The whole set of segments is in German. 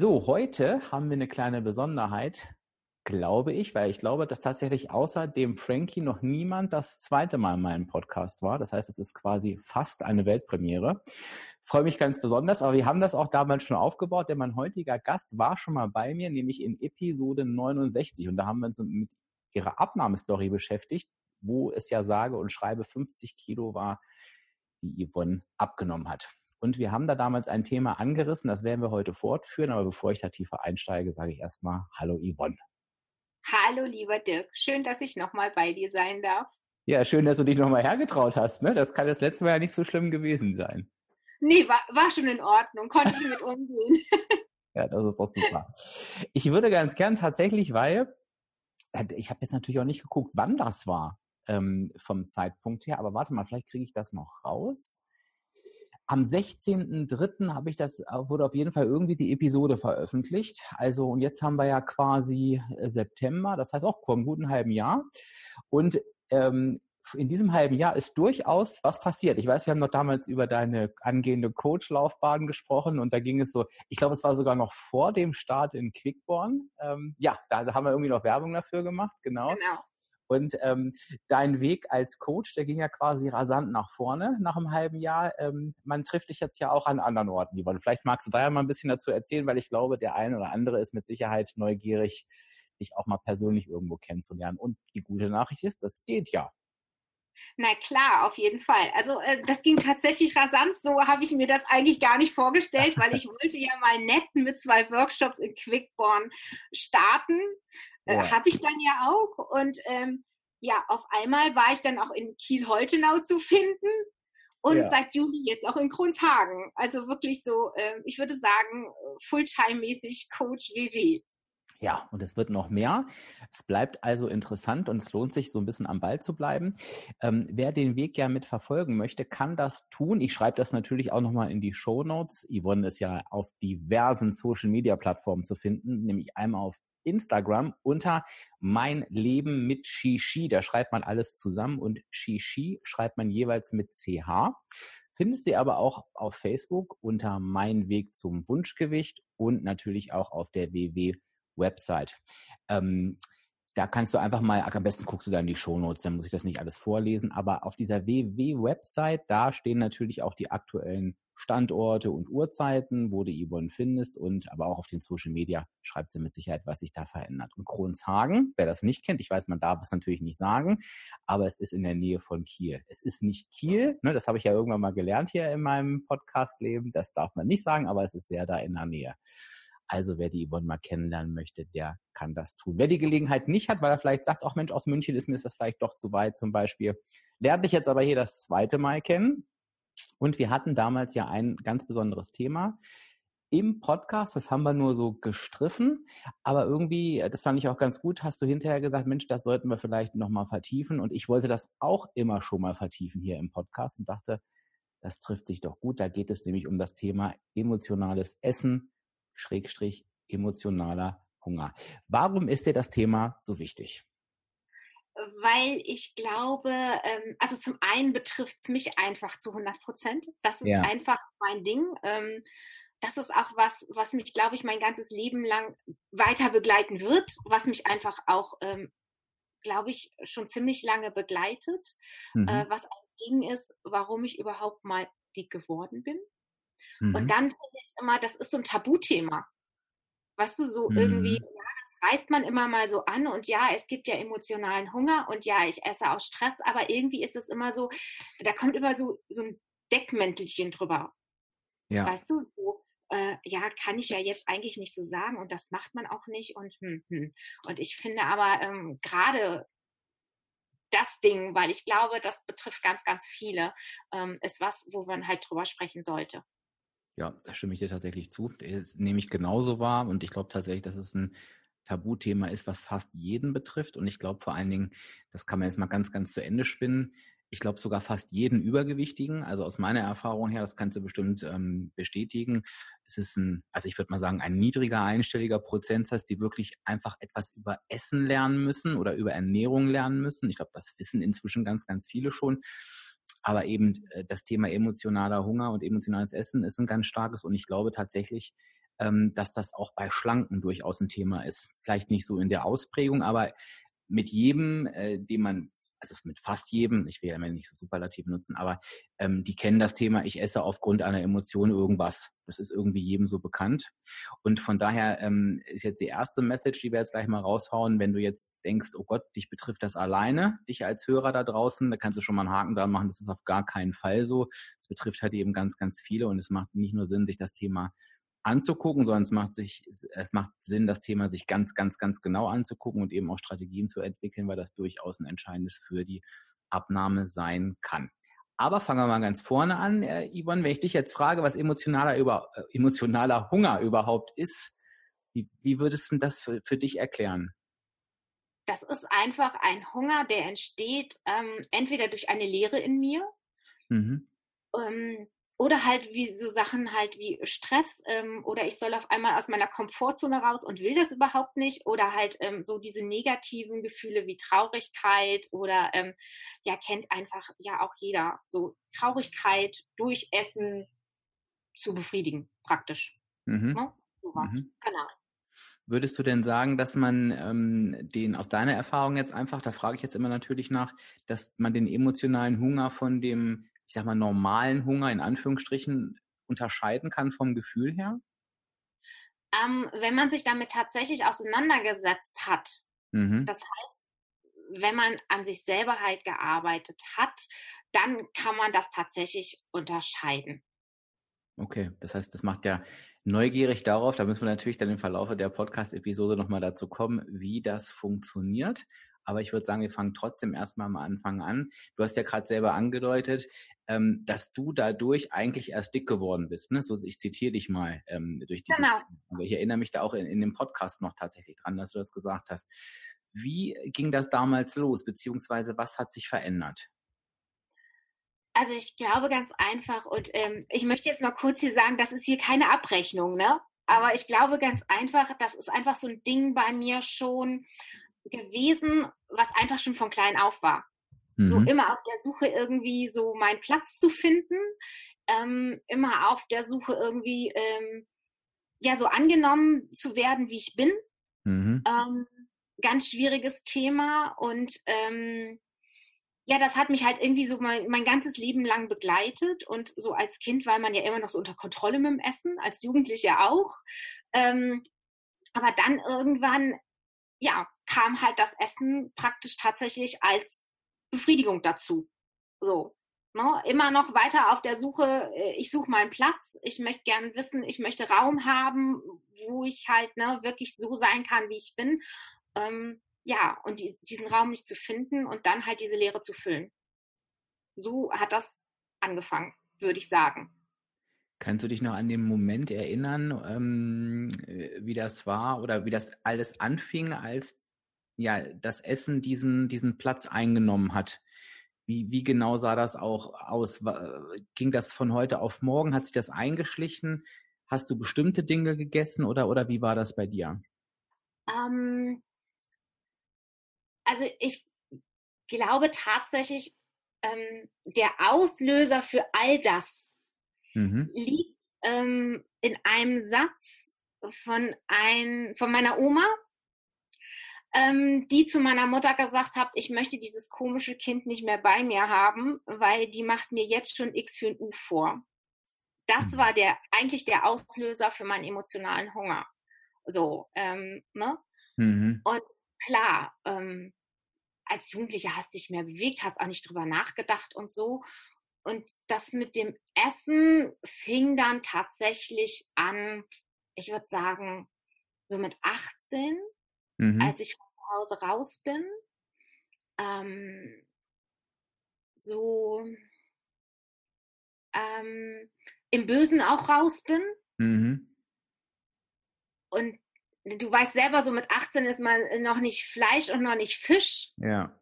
So, heute haben wir eine kleine Besonderheit, glaube ich, weil ich glaube, dass tatsächlich außer dem Frankie noch niemand das zweite Mal in meinem Podcast war. Das heißt, es ist quasi fast eine Weltpremiere. Freue mich ganz besonders, aber wir haben das auch damals schon aufgebaut, denn mein heutiger Gast war schon mal bei mir, nämlich in Episode 69 und da haben wir uns mit ihrer Abnahmestory beschäftigt, wo es ja sage und schreibe 50 Kilo war, die Yvonne abgenommen hat. Und wir haben da damals ein Thema angerissen, das werden wir heute fortführen. Aber bevor ich da tiefer einsteige, sage ich erstmal Hallo Yvonne. Hallo lieber Dirk, schön, dass ich nochmal bei dir sein darf. Ja, schön, dass du dich nochmal hergetraut hast. Ne? Das kann das letzte Mal ja nicht so schlimm gewesen sein. Nee, war, war schon in Ordnung, konnte ich mit umgehen. ja, das ist doch super. Ich würde ganz gern tatsächlich, weil äh, ich habe jetzt natürlich auch nicht geguckt, wann das war ähm, vom Zeitpunkt her, aber warte mal, vielleicht kriege ich das noch raus. Am 16.03. habe ich das, äh, wurde auf jeden Fall irgendwie die Episode veröffentlicht. Also, und jetzt haben wir ja quasi äh, September, das heißt auch vor einem guten halben Jahr. Und ähm, in diesem halben Jahr ist durchaus was passiert. Ich weiß, wir haben noch damals über deine angehende Coach-Laufbahn gesprochen und da ging es so, ich glaube, es war sogar noch vor dem Start in Quickborn. Ähm, ja, da haben wir irgendwie noch Werbung dafür gemacht, genau. genau. Und ähm, dein Weg als Coach, der ging ja quasi rasant nach vorne nach einem halben Jahr. Ähm, man trifft dich jetzt ja auch an anderen Orten, Yvonne. Vielleicht magst du da ja mal ein bisschen dazu erzählen, weil ich glaube, der eine oder andere ist mit Sicherheit neugierig, dich auch mal persönlich irgendwo kennenzulernen. Und die gute Nachricht ist, das geht ja. Na klar, auf jeden Fall. Also äh, das ging tatsächlich rasant. So habe ich mir das eigentlich gar nicht vorgestellt, weil ich wollte ja mal nett mit zwei Workshops in Quickborn starten. Äh. Habe ich dann ja auch. Und ähm, ja, auf einmal war ich dann auch in Kiel-Holtenau zu finden und ja. seit Juli jetzt auch in Kronshagen. Also wirklich so, äh, ich würde sagen, Fulltime-mäßig Coach WW. Ja, und es wird noch mehr. Es bleibt also interessant und es lohnt sich, so ein bisschen am Ball zu bleiben. Ähm, wer den Weg ja mit verfolgen möchte, kann das tun. Ich schreibe das natürlich auch nochmal in die Show Notes. Yvonne ist ja auf diversen Social Media Plattformen zu finden, nämlich einmal auf Instagram unter mein Leben mit Shishi. Da schreibt man alles zusammen und Shishi schreibt man jeweils mit CH. Findest sie aber auch auf Facebook unter mein Weg zum Wunschgewicht und natürlich auch auf der WW-Website. Ähm, da kannst du einfach mal, am besten guckst du dann in die Shownotes, dann muss ich das nicht alles vorlesen, aber auf dieser WW-Website, da stehen natürlich auch die aktuellen Standorte und Uhrzeiten, wo du Yvonne findest und aber auch auf den Social Media schreibt sie mit Sicherheit, was sich da verändert. Und Kronshagen, wer das nicht kennt, ich weiß, man darf es natürlich nicht sagen, aber es ist in der Nähe von Kiel. Es ist nicht Kiel, ne, das habe ich ja irgendwann mal gelernt hier in meinem Podcast-Leben, das darf man nicht sagen, aber es ist sehr da in der Nähe. Also wer die Yvonne mal kennenlernen möchte, der kann das tun. Wer die Gelegenheit nicht hat, weil er vielleicht sagt, auch Mensch, aus München ist mir das vielleicht doch zu weit zum Beispiel, lernt dich jetzt aber hier das zweite Mal kennen. Und wir hatten damals ja ein ganz besonderes Thema im Podcast, das haben wir nur so gestriffen, aber irgendwie, das fand ich auch ganz gut, hast du hinterher gesagt, Mensch, das sollten wir vielleicht nochmal vertiefen. Und ich wollte das auch immer schon mal vertiefen hier im Podcast und dachte, das trifft sich doch gut. Da geht es nämlich um das Thema emotionales Essen, Schrägstrich emotionaler Hunger. Warum ist dir das Thema so wichtig? Weil ich glaube, ähm, also zum einen betrifft es mich einfach zu 100 Prozent. Das ist ja. einfach mein Ding. Ähm, das ist auch was, was mich, glaube ich, mein ganzes Leben lang weiter begleiten wird, was mich einfach auch, ähm, glaube ich, schon ziemlich lange begleitet, äh, mhm. äh, was ein Ding ist, warum ich überhaupt mal dick geworden bin. Mhm. Und dann finde ich immer, das ist so ein Tabuthema. Weißt du, so mhm. irgendwie, ja, reißt man immer mal so an und ja, es gibt ja emotionalen Hunger und ja, ich esse aus Stress, aber irgendwie ist es immer so, da kommt immer so, so ein Deckmäntelchen drüber. Ja. Weißt du, so, äh, ja, kann ich ja jetzt eigentlich nicht so sagen und das macht man auch nicht und hm, hm. und ich finde aber ähm, gerade das Ding, weil ich glaube, das betrifft ganz, ganz viele, ähm, ist was, wo man halt drüber sprechen sollte. Ja, da stimme ich dir tatsächlich zu. Das nehme ich genauso wahr und ich glaube tatsächlich, dass es ein Tabuthema ist, was fast jeden betrifft. Und ich glaube vor allen Dingen, das kann man jetzt mal ganz, ganz zu Ende spinnen. Ich glaube sogar fast jeden Übergewichtigen. Also aus meiner Erfahrung her, das kannst du bestimmt ähm, bestätigen. Es ist ein, also ich würde mal sagen, ein niedriger einstelliger Prozentsatz, die wirklich einfach etwas über Essen lernen müssen oder über Ernährung lernen müssen. Ich glaube, das wissen inzwischen ganz, ganz viele schon. Aber eben äh, das Thema emotionaler Hunger und emotionales Essen ist ein ganz starkes und ich glaube tatsächlich, dass das auch bei Schlanken durchaus ein Thema ist. Vielleicht nicht so in der Ausprägung, aber mit jedem, äh, dem man, also mit fast jedem, ich will ja immer nicht so superlativ nutzen, aber ähm, die kennen das Thema, ich esse aufgrund einer Emotion irgendwas. Das ist irgendwie jedem so bekannt. Und von daher ähm, ist jetzt die erste Message, die wir jetzt gleich mal raushauen, wenn du jetzt denkst, oh Gott, dich betrifft das alleine, dich als Hörer da draußen, da kannst du schon mal einen Haken dran machen, das ist auf gar keinen Fall so. Es betrifft halt eben ganz, ganz viele und es macht nicht nur Sinn, sich das Thema anzugucken, sondern es macht sich, es macht Sinn, das Thema sich ganz, ganz, ganz genau anzugucken und eben auch Strategien zu entwickeln, weil das durchaus ein entscheidendes für die Abnahme sein kann. Aber fangen wir mal ganz vorne an, äh, Yvonne, wenn ich dich jetzt frage, was emotionaler, über, äh, emotionaler Hunger überhaupt ist, wie, wie würdest du das für, für dich erklären? Das ist einfach ein Hunger, der entsteht ähm, entweder durch eine Leere in mir, mhm. ähm, oder halt wie so Sachen halt wie Stress ähm, oder ich soll auf einmal aus meiner Komfortzone raus und will das überhaupt nicht oder halt ähm, so diese negativen Gefühle wie Traurigkeit oder ähm, ja kennt einfach ja auch jeder so Traurigkeit durch Essen zu befriedigen praktisch. Mhm. Ne? Sowas, mhm. genau. Würdest du denn sagen, dass man ähm, den aus deiner Erfahrung jetzt einfach, da frage ich jetzt immer natürlich nach, dass man den emotionalen Hunger von dem ich sag mal, normalen Hunger in Anführungsstrichen unterscheiden kann vom Gefühl her? Ähm, wenn man sich damit tatsächlich auseinandergesetzt hat, mhm. das heißt, wenn man an sich selber halt gearbeitet hat, dann kann man das tatsächlich unterscheiden. Okay, das heißt, das macht ja neugierig darauf, da müssen wir natürlich dann im Verlauf der Podcast-Episode nochmal dazu kommen, wie das funktioniert. Aber ich würde sagen, wir fangen trotzdem erstmal am Anfang an. Du hast ja gerade selber angedeutet, ähm, dass du dadurch eigentlich erst dick geworden bist. Ne? So, ich zitiere dich mal ähm, durch diese. Genau. Aber ich erinnere mich da auch in, in dem Podcast noch tatsächlich dran, dass du das gesagt hast. Wie ging das damals los, beziehungsweise was hat sich verändert? Also ich glaube ganz einfach und ähm, ich möchte jetzt mal kurz hier sagen, das ist hier keine Abrechnung, ne? Aber ich glaube ganz einfach, das ist einfach so ein Ding bei mir schon gewesen, was einfach schon von klein auf war. Mhm. So immer auf der Suche irgendwie so meinen Platz zu finden, ähm, immer auf der Suche irgendwie ähm, ja so angenommen zu werden, wie ich bin. Mhm. Ähm, ganz schwieriges Thema und ähm, ja, das hat mich halt irgendwie so mein, mein ganzes Leben lang begleitet und so als Kind war man ja immer noch so unter Kontrolle mit dem Essen, als Jugendliche auch. Ähm, aber dann irgendwann, ja, kam halt das Essen praktisch tatsächlich als Befriedigung dazu. So. Ne? Immer noch weiter auf der Suche, äh, ich suche meinen Platz, ich möchte gerne wissen, ich möchte Raum haben, wo ich halt ne, wirklich so sein kann, wie ich bin. Ähm, ja, und die, diesen Raum nicht zu finden und dann halt diese Leere zu füllen. So hat das angefangen, würde ich sagen. Kannst du dich noch an den Moment erinnern, ähm, äh, wie das war oder wie das alles anfing, als ja, das Essen diesen, diesen Platz eingenommen hat. Wie, wie genau sah das auch aus? Ging das von heute auf morgen? Hat sich das eingeschlichen? Hast du bestimmte Dinge gegessen oder, oder wie war das bei dir? Ähm, also ich glaube tatsächlich, ähm, der Auslöser für all das mhm. liegt ähm, in einem Satz von, ein, von meiner Oma, ähm, die zu meiner Mutter gesagt hat, ich möchte dieses komische Kind nicht mehr bei mir haben, weil die macht mir jetzt schon X für ein U vor. Das mhm. war der eigentlich der Auslöser für meinen emotionalen Hunger. So, ähm, ne? Mhm. Und klar, ähm, als Jugendliche hast dich mehr bewegt, hast auch nicht drüber nachgedacht und so. Und das mit dem Essen fing dann tatsächlich an, ich würde sagen, so mit 18, mhm. als ich von zu Hause raus bin. Ähm, so, ähm, im Bösen auch raus bin. Mhm. Und du weißt selber, so mit 18 ist man noch nicht Fleisch und noch nicht Fisch. Ja.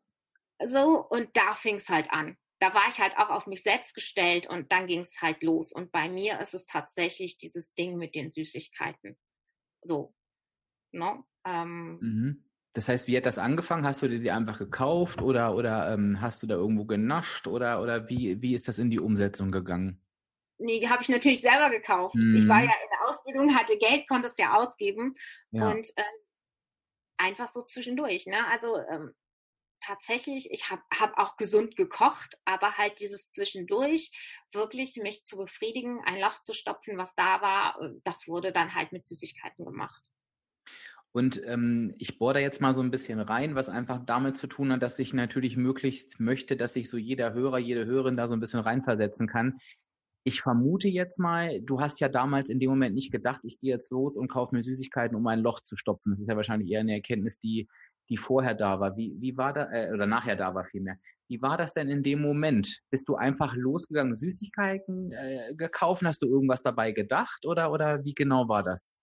So, und da fing es halt an. Da war ich halt auch auf mich selbst gestellt und dann ging es halt los. Und bei mir ist es tatsächlich dieses Ding mit den Süßigkeiten. So. Ne? Ähm, mhm. Das heißt, wie hat das angefangen? Hast du dir die einfach gekauft oder, oder ähm, hast du da irgendwo genascht oder, oder wie, wie ist das in die Umsetzung gegangen? Nee, die habe ich natürlich selber gekauft. Mhm. Ich war mhm. ja in der Ausbildung, hatte Geld, konnte es ja ausgeben ja. und ähm, einfach so zwischendurch. Ne? Also ähm, tatsächlich, ich habe hab auch gesund gekocht, aber halt dieses zwischendurch wirklich mich zu befriedigen, ein Loch zu stopfen, was da war, äh, das wurde dann halt mit Süßigkeiten gemacht. Und ähm, ich bohre da jetzt mal so ein bisschen rein, was einfach damit zu tun hat, dass ich natürlich möglichst möchte, dass sich so jeder Hörer, jede Hörerin da so ein bisschen reinversetzen kann. Ich vermute jetzt mal, du hast ja damals in dem Moment nicht gedacht, ich gehe jetzt los und kaufe mir Süßigkeiten, um ein Loch zu stopfen. Das ist ja wahrscheinlich eher eine Erkenntnis, die, die vorher da war. Wie, wie war da, äh, oder nachher da war vielmehr. Wie war das denn in dem Moment? Bist du einfach losgegangen, Süßigkeiten äh, gekauft? Hast du irgendwas dabei gedacht oder, oder wie genau war das?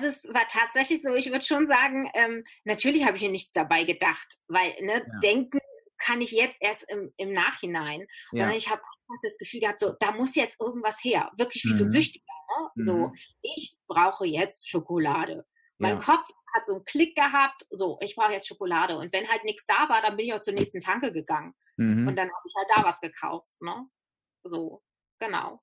Also es war tatsächlich so, ich würde schon sagen, ähm, natürlich habe ich mir nichts dabei gedacht, weil ne, ja. denken kann ich jetzt erst im, im Nachhinein. Ja. Und ich habe einfach das Gefühl gehabt, so, da muss jetzt irgendwas her. Wirklich wie mhm. so ein mhm. Süchtiger. Ne? Mhm. So, ich brauche jetzt Schokolade. Mein ja. Kopf hat so einen Klick gehabt, so, ich brauche jetzt Schokolade. Und wenn halt nichts da war, dann bin ich auch zur nächsten Tanke gegangen. Mhm. Und dann habe ich halt da was gekauft. Ne? So, genau.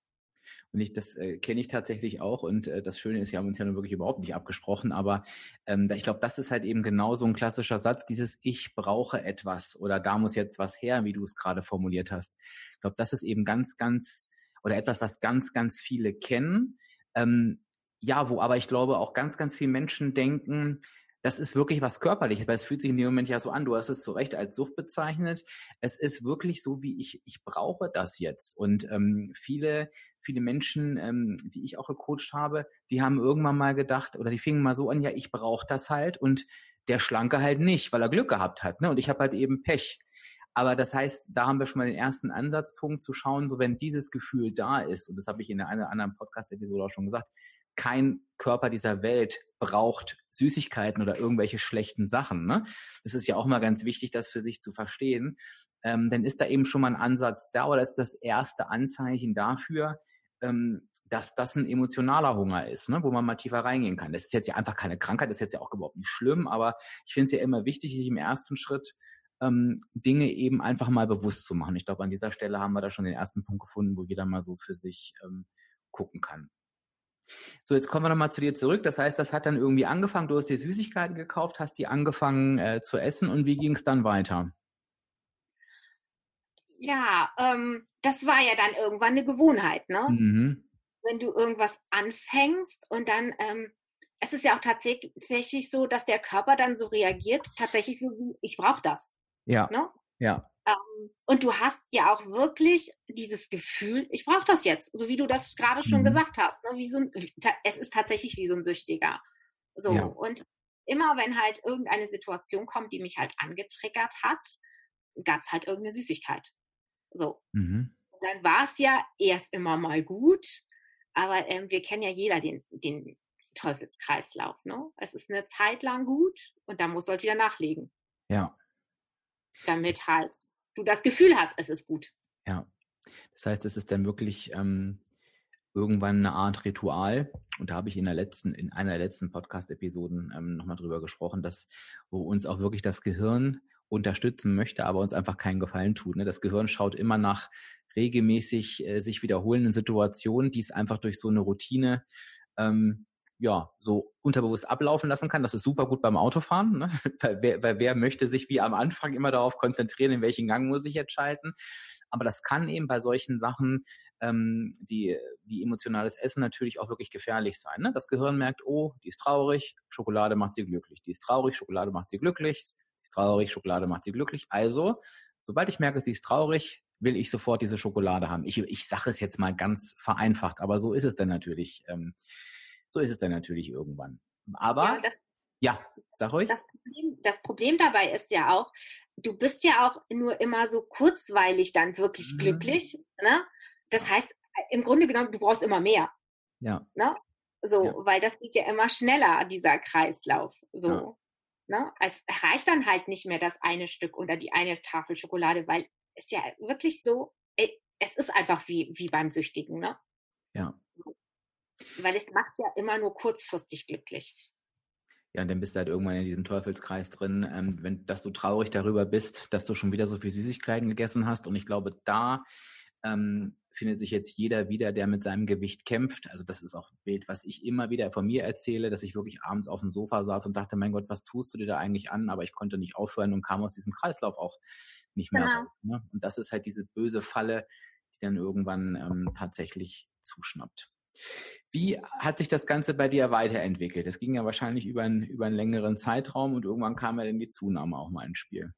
Und ich, das äh, kenne ich tatsächlich auch. Und äh, das Schöne ist, wir haben uns ja nun wirklich überhaupt nicht abgesprochen. Aber ähm, ich glaube, das ist halt eben genau so ein klassischer Satz, dieses Ich brauche etwas oder da muss jetzt was her, wie du es gerade formuliert hast. Ich glaube, das ist eben ganz, ganz oder etwas, was ganz, ganz viele kennen. Ähm, ja, wo aber ich glaube auch ganz, ganz viele Menschen denken, das ist wirklich was Körperliches, weil es fühlt sich in dem Moment ja so an. Du hast es zu Recht als Sucht bezeichnet. Es ist wirklich so, wie ich, ich brauche das jetzt. Und ähm, viele, viele Menschen, ähm, die ich auch gecoacht habe, die haben irgendwann mal gedacht oder die fingen mal so an, ja, ich brauche das halt und der Schlanke halt nicht, weil er Glück gehabt hat. Ne? Und ich habe halt eben Pech. Aber das heißt, da haben wir schon mal den ersten Ansatzpunkt zu schauen, so wenn dieses Gefühl da ist, und das habe ich in der einen oder anderen Podcast-Episode auch schon gesagt, kein Körper dieser Welt braucht Süßigkeiten oder irgendwelche schlechten Sachen. Ne? Das ist ja auch mal ganz wichtig, das für sich zu verstehen. Ähm, dann ist da eben schon mal ein Ansatz da oder ist das erste Anzeichen dafür, ähm, dass das ein emotionaler Hunger ist, ne? wo man mal tiefer reingehen kann. Das ist jetzt ja einfach keine Krankheit, das ist jetzt ja auch überhaupt nicht schlimm, aber ich finde es ja immer wichtig, sich im ersten Schritt ähm, Dinge eben einfach mal bewusst zu machen. Ich glaube, an dieser Stelle haben wir da schon den ersten Punkt gefunden, wo jeder mal so für sich ähm, gucken kann. So, jetzt kommen wir nochmal zu dir zurück. Das heißt, das hat dann irgendwie angefangen, du hast dir Süßigkeiten gekauft, hast die angefangen äh, zu essen und wie ging es dann weiter? Ja, ähm, das war ja dann irgendwann eine Gewohnheit, ne? Mhm. Wenn du irgendwas anfängst und dann, ähm, es ist ja auch tatsächlich so, dass der Körper dann so reagiert, tatsächlich so wie, ich brauche das. Ja. Ne? Ja. Ähm, und du hast ja auch wirklich dieses Gefühl, ich brauche das jetzt, so wie du das gerade schon mhm. gesagt hast. Ne? Wie so ein, es ist tatsächlich wie so ein Süchtiger. So. Ja. Und immer wenn halt irgendeine Situation kommt, die mich halt angetriggert hat, gab es halt irgendeine Süßigkeit. So. Mhm. Dann war es ja erst immer mal gut, aber ähm, wir kennen ja jeder den, den Teufelskreislauf. Ne? Es ist eine Zeit lang gut und dann musst du halt wieder nachlegen. Ja. Damit halt du das Gefühl hast, es ist gut. Ja. Das heißt, es ist dann wirklich ähm, irgendwann eine Art Ritual. Und da habe ich in der letzten, in einer der letzten Podcast-Episoden ähm, nochmal drüber gesprochen, dass wo uns auch wirklich das Gehirn unterstützen möchte, aber uns einfach keinen Gefallen tut. Ne? Das Gehirn schaut immer nach regelmäßig äh, sich wiederholenden Situationen, die es einfach durch so eine Routine ähm, ja, so unterbewusst ablaufen lassen kann. Das ist super gut beim Autofahren, ne? weil, wer, weil wer möchte sich wie am Anfang immer darauf konzentrieren, in welchen Gang muss ich jetzt schalten. Aber das kann eben bei solchen Sachen, ähm, die wie emotionales Essen natürlich auch wirklich gefährlich sein. Ne? Das Gehirn merkt, oh, die ist traurig, Schokolade macht sie glücklich. Die ist traurig, Schokolade macht sie glücklich. Die ist traurig, Schokolade macht sie glücklich. Also, sobald ich merke, sie ist traurig, will ich sofort diese Schokolade haben. Ich, ich sage es jetzt mal ganz vereinfacht, aber so ist es dann natürlich. Ähm, so ist es dann natürlich irgendwann. Aber ja, das, ja sag ruhig. Das Problem, das Problem dabei ist ja auch, du bist ja auch nur immer so kurzweilig dann wirklich mhm. glücklich. Ne? Das heißt, im Grunde genommen, du brauchst immer mehr. Ja. Ne? So, ja. weil das geht ja immer schneller, dieser Kreislauf. So. Ja. Ne? Es reicht dann halt nicht mehr das eine Stück oder die eine Tafel Schokolade, weil es ja wirklich so, es ist einfach wie, wie beim Süchtigen, ne? Ja. Weil es macht ja immer nur kurzfristig glücklich. Ja, und dann bist du halt irgendwann in diesem Teufelskreis drin, ähm, wenn, dass du traurig darüber bist, dass du schon wieder so viel Süßigkeiten gegessen hast. Und ich glaube, da ähm, findet sich jetzt jeder wieder, der mit seinem Gewicht kämpft. Also das ist auch ein Bild, was ich immer wieder von mir erzähle, dass ich wirklich abends auf dem Sofa saß und dachte, mein Gott, was tust du dir da eigentlich an? Aber ich konnte nicht aufhören und kam aus diesem Kreislauf auch nicht mehr genau. raus. Ne? Und das ist halt diese böse Falle, die dann irgendwann ähm, tatsächlich zuschnappt. Wie hat sich das Ganze bei dir weiterentwickelt? Das ging ja wahrscheinlich über, ein, über einen längeren Zeitraum und irgendwann kam ja dann die Zunahme auch mal ins Spiel.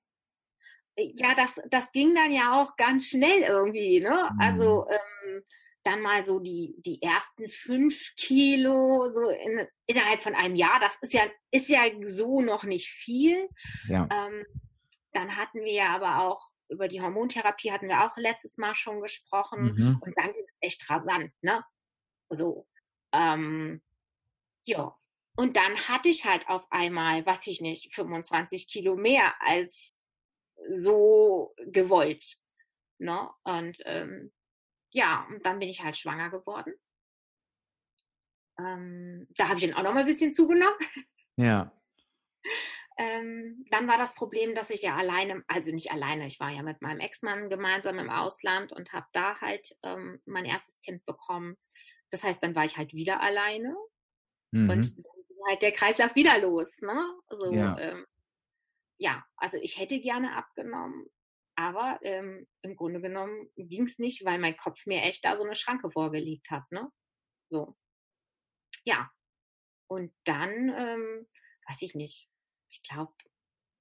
Ja, das, das ging dann ja auch ganz schnell irgendwie. Ne? Mhm. Also ähm, dann mal so die, die ersten fünf Kilo so in, innerhalb von einem Jahr. Das ist ja, ist ja so noch nicht viel. Ja. Ähm, dann hatten wir ja aber auch über die Hormontherapie hatten wir auch letztes Mal schon gesprochen. Mhm. Und dann ging es echt rasant, ne? So. Ähm, ja. Und dann hatte ich halt auf einmal, was ich nicht, 25 Kilo mehr als so gewollt. Ne? Und ähm, ja, und dann bin ich halt schwanger geworden. Ähm, da habe ich dann auch noch mal ein bisschen zugenommen. Ja. Ähm, dann war das Problem, dass ich ja alleine, also nicht alleine, ich war ja mit meinem Ex-Mann gemeinsam im Ausland und habe da halt ähm, mein erstes Kind bekommen. Das heißt, dann war ich halt wieder alleine mhm. und dann ging halt der Kreislauf wieder los. Ne? Also, ja. Ähm, ja, also ich hätte gerne abgenommen, aber ähm, im Grunde genommen ging es nicht, weil mein Kopf mir echt da so eine Schranke vorgelegt hat. Ne? So. Ja. Und dann, ähm, weiß ich nicht, ich glaube,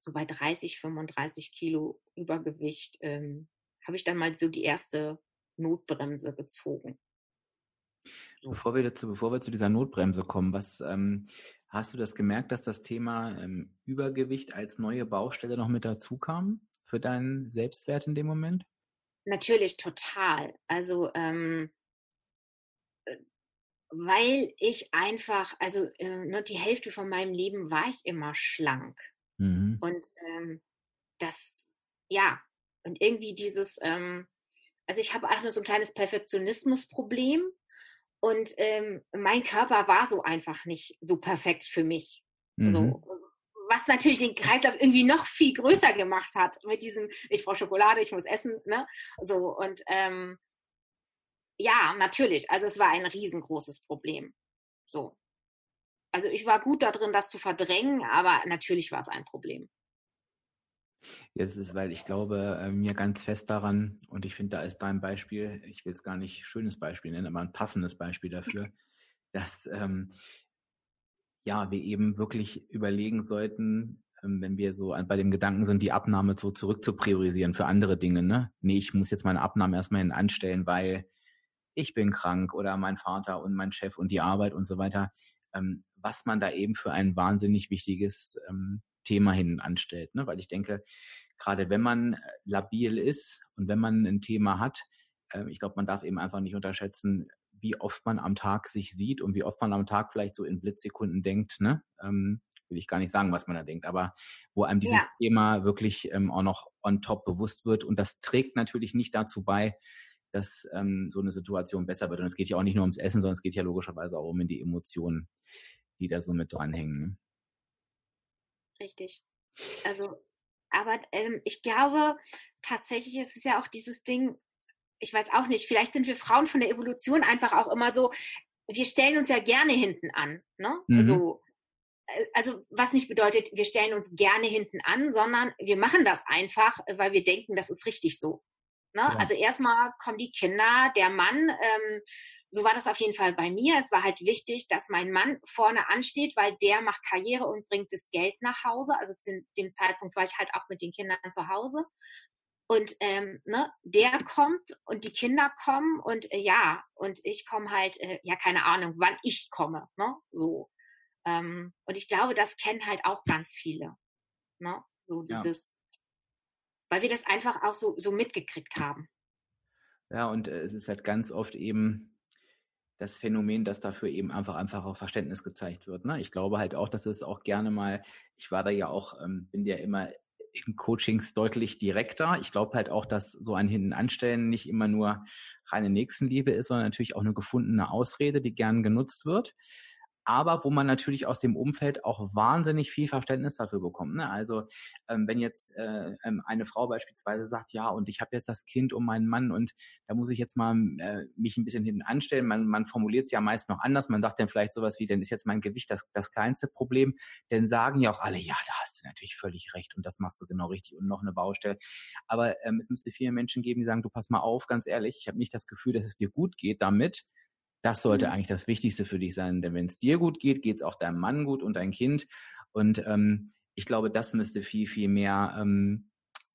so bei 30, 35 Kilo Übergewicht ähm, habe ich dann mal so die erste Notbremse gezogen. Bevor wir dazu, bevor wir zu dieser Notbremse kommen, was ähm, hast du das gemerkt, dass das Thema ähm, Übergewicht als neue Baustelle noch mit dazu kam für deinen Selbstwert in dem Moment? Natürlich total. Also ähm, äh, weil ich einfach, also äh, ne, die Hälfte von meinem Leben war ich immer schlank. Mhm. Und ähm, das, ja, und irgendwie dieses, ähm, also ich habe auch nur so ein kleines Perfektionismusproblem und ähm, mein Körper war so einfach nicht so perfekt für mich. Mhm. So, was natürlich den Kreislauf irgendwie noch viel größer gemacht hat mit diesem, ich brauche Schokolade, ich muss essen, ne? So, und ähm, ja, natürlich. Also es war ein riesengroßes Problem. So. Also ich war gut darin, das zu verdrängen, aber natürlich war es ein Problem. Jetzt ist, weil ich glaube äh, mir ganz fest daran, und ich finde, da ist dein Beispiel, ich will es gar nicht schönes Beispiel nennen, aber ein passendes Beispiel dafür, dass ähm, ja, wir eben wirklich überlegen sollten, ähm, wenn wir so bei dem Gedanken sind, die Abnahme so zurück zu priorisieren für andere Dinge. Ne? Nee, ich muss jetzt meine Abnahme erstmal hin anstellen, weil ich bin krank oder mein Vater und mein Chef und die Arbeit und so weiter, ähm, was man da eben für ein wahnsinnig wichtiges ähm, Thema hin anstellt. Ne? Weil ich denke, gerade wenn man äh, labil ist und wenn man ein Thema hat, äh, ich glaube, man darf eben einfach nicht unterschätzen, wie oft man am Tag sich sieht und wie oft man am Tag vielleicht so in Blitzsekunden denkt, ne? Ähm, will ich gar nicht sagen, was man da denkt, aber wo einem dieses ja. Thema wirklich ähm, auch noch on top bewusst wird. Und das trägt natürlich nicht dazu bei, dass ähm, so eine Situation besser wird. Und es geht ja auch nicht nur ums Essen, sondern es geht ja logischerweise auch um die Emotionen, die da so mit dranhängen. Richtig. Also, aber ähm, ich glaube, tatsächlich ist es ja auch dieses Ding, ich weiß auch nicht, vielleicht sind wir Frauen von der Evolution einfach auch immer so, wir stellen uns ja gerne hinten an. Ne? Mhm. Also, also was nicht bedeutet, wir stellen uns gerne hinten an, sondern wir machen das einfach, weil wir denken, das ist richtig so. Ne? Ja. Also erstmal kommen die Kinder, der Mann. Ähm, so war das auf jeden Fall bei mir. Es war halt wichtig, dass mein Mann vorne ansteht, weil der macht Karriere und bringt das Geld nach Hause. Also zu dem Zeitpunkt war ich halt auch mit den Kindern zu Hause. Und ähm, ne, der kommt und die Kinder kommen und äh, ja, und ich komme halt, äh, ja, keine Ahnung, wann ich komme, ne? So. Ähm, und ich glaube, das kennen halt auch ganz viele. Ne? So dieses, weil wir das einfach auch so, so mitgekriegt haben. Ja, und äh, es ist halt ganz oft eben das Phänomen, dass dafür eben einfach einfach auch Verständnis gezeigt wird. Ne? Ich glaube halt auch, dass es auch gerne mal, ich war da ja auch, ähm, bin ja immer in Coachings deutlich direkter. Ich glaube halt auch, dass so ein Hintenanstellen nicht immer nur reine Nächstenliebe ist, sondern natürlich auch eine gefundene Ausrede, die gern genutzt wird aber wo man natürlich aus dem Umfeld auch wahnsinnig viel Verständnis dafür bekommt. Ne? Also ähm, wenn jetzt äh, ähm, eine Frau beispielsweise sagt, ja, und ich habe jetzt das Kind um meinen Mann und da muss ich jetzt mal äh, mich ein bisschen hinten anstellen. Man, man formuliert es ja meist noch anders. Man sagt dann vielleicht sowas wie, dann ist jetzt mein Gewicht das, das kleinste Problem. Denn sagen ja auch alle, ja, da hast du natürlich völlig recht und das machst du genau richtig und noch eine Baustelle. Aber ähm, es müsste viele Menschen geben, die sagen, du pass mal auf, ganz ehrlich, ich habe nicht das Gefühl, dass es dir gut geht damit das sollte mhm. eigentlich das Wichtigste für dich sein, denn wenn es dir gut geht, geht es auch deinem Mann gut und dein Kind. Und ähm, ich glaube, das müsste viel, viel mehr, ähm,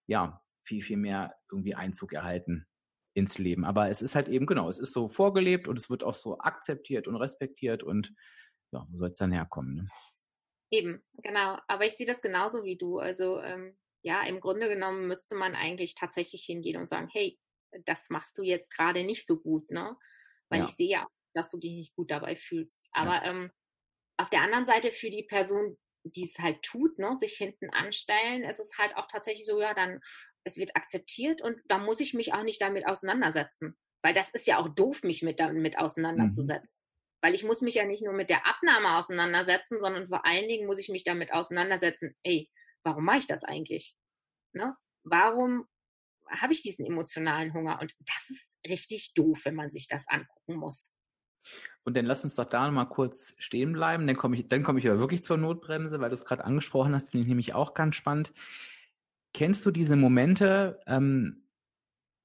ja, viel, viel mehr irgendwie Einzug erhalten ins Leben. Aber es ist halt eben genau, es ist so vorgelebt und es wird auch so akzeptiert und respektiert und ja, wo soll es dann herkommen? Ne? Eben, genau. Aber ich sehe das genauso wie du. Also ähm, ja, im Grunde genommen müsste man eigentlich tatsächlich hingehen und sagen, hey, das machst du jetzt gerade nicht so gut, ne? weil ja. ich sehe ja, dass du dich nicht gut dabei fühlst. Aber ja. ähm, auf der anderen Seite für die Person, die es halt tut, ne, sich hinten anstellen, ist es halt auch tatsächlich so, ja, dann, es wird akzeptiert und da muss ich mich auch nicht damit auseinandersetzen. Weil das ist ja auch doof, mich mit damit auseinanderzusetzen. Mhm. Weil ich muss mich ja nicht nur mit der Abnahme auseinandersetzen, sondern vor allen Dingen muss ich mich damit auseinandersetzen, ey, warum mache ich das eigentlich? Ne? Warum habe ich diesen emotionalen Hunger. Und das ist richtig doof, wenn man sich das angucken muss. Und dann lass uns doch da mal kurz stehen bleiben. Dann komme ich, dann komme ich aber wirklich zur Notbremse, weil du es gerade angesprochen hast, finde ich nämlich auch ganz spannend. Kennst du diese Momente, ähm,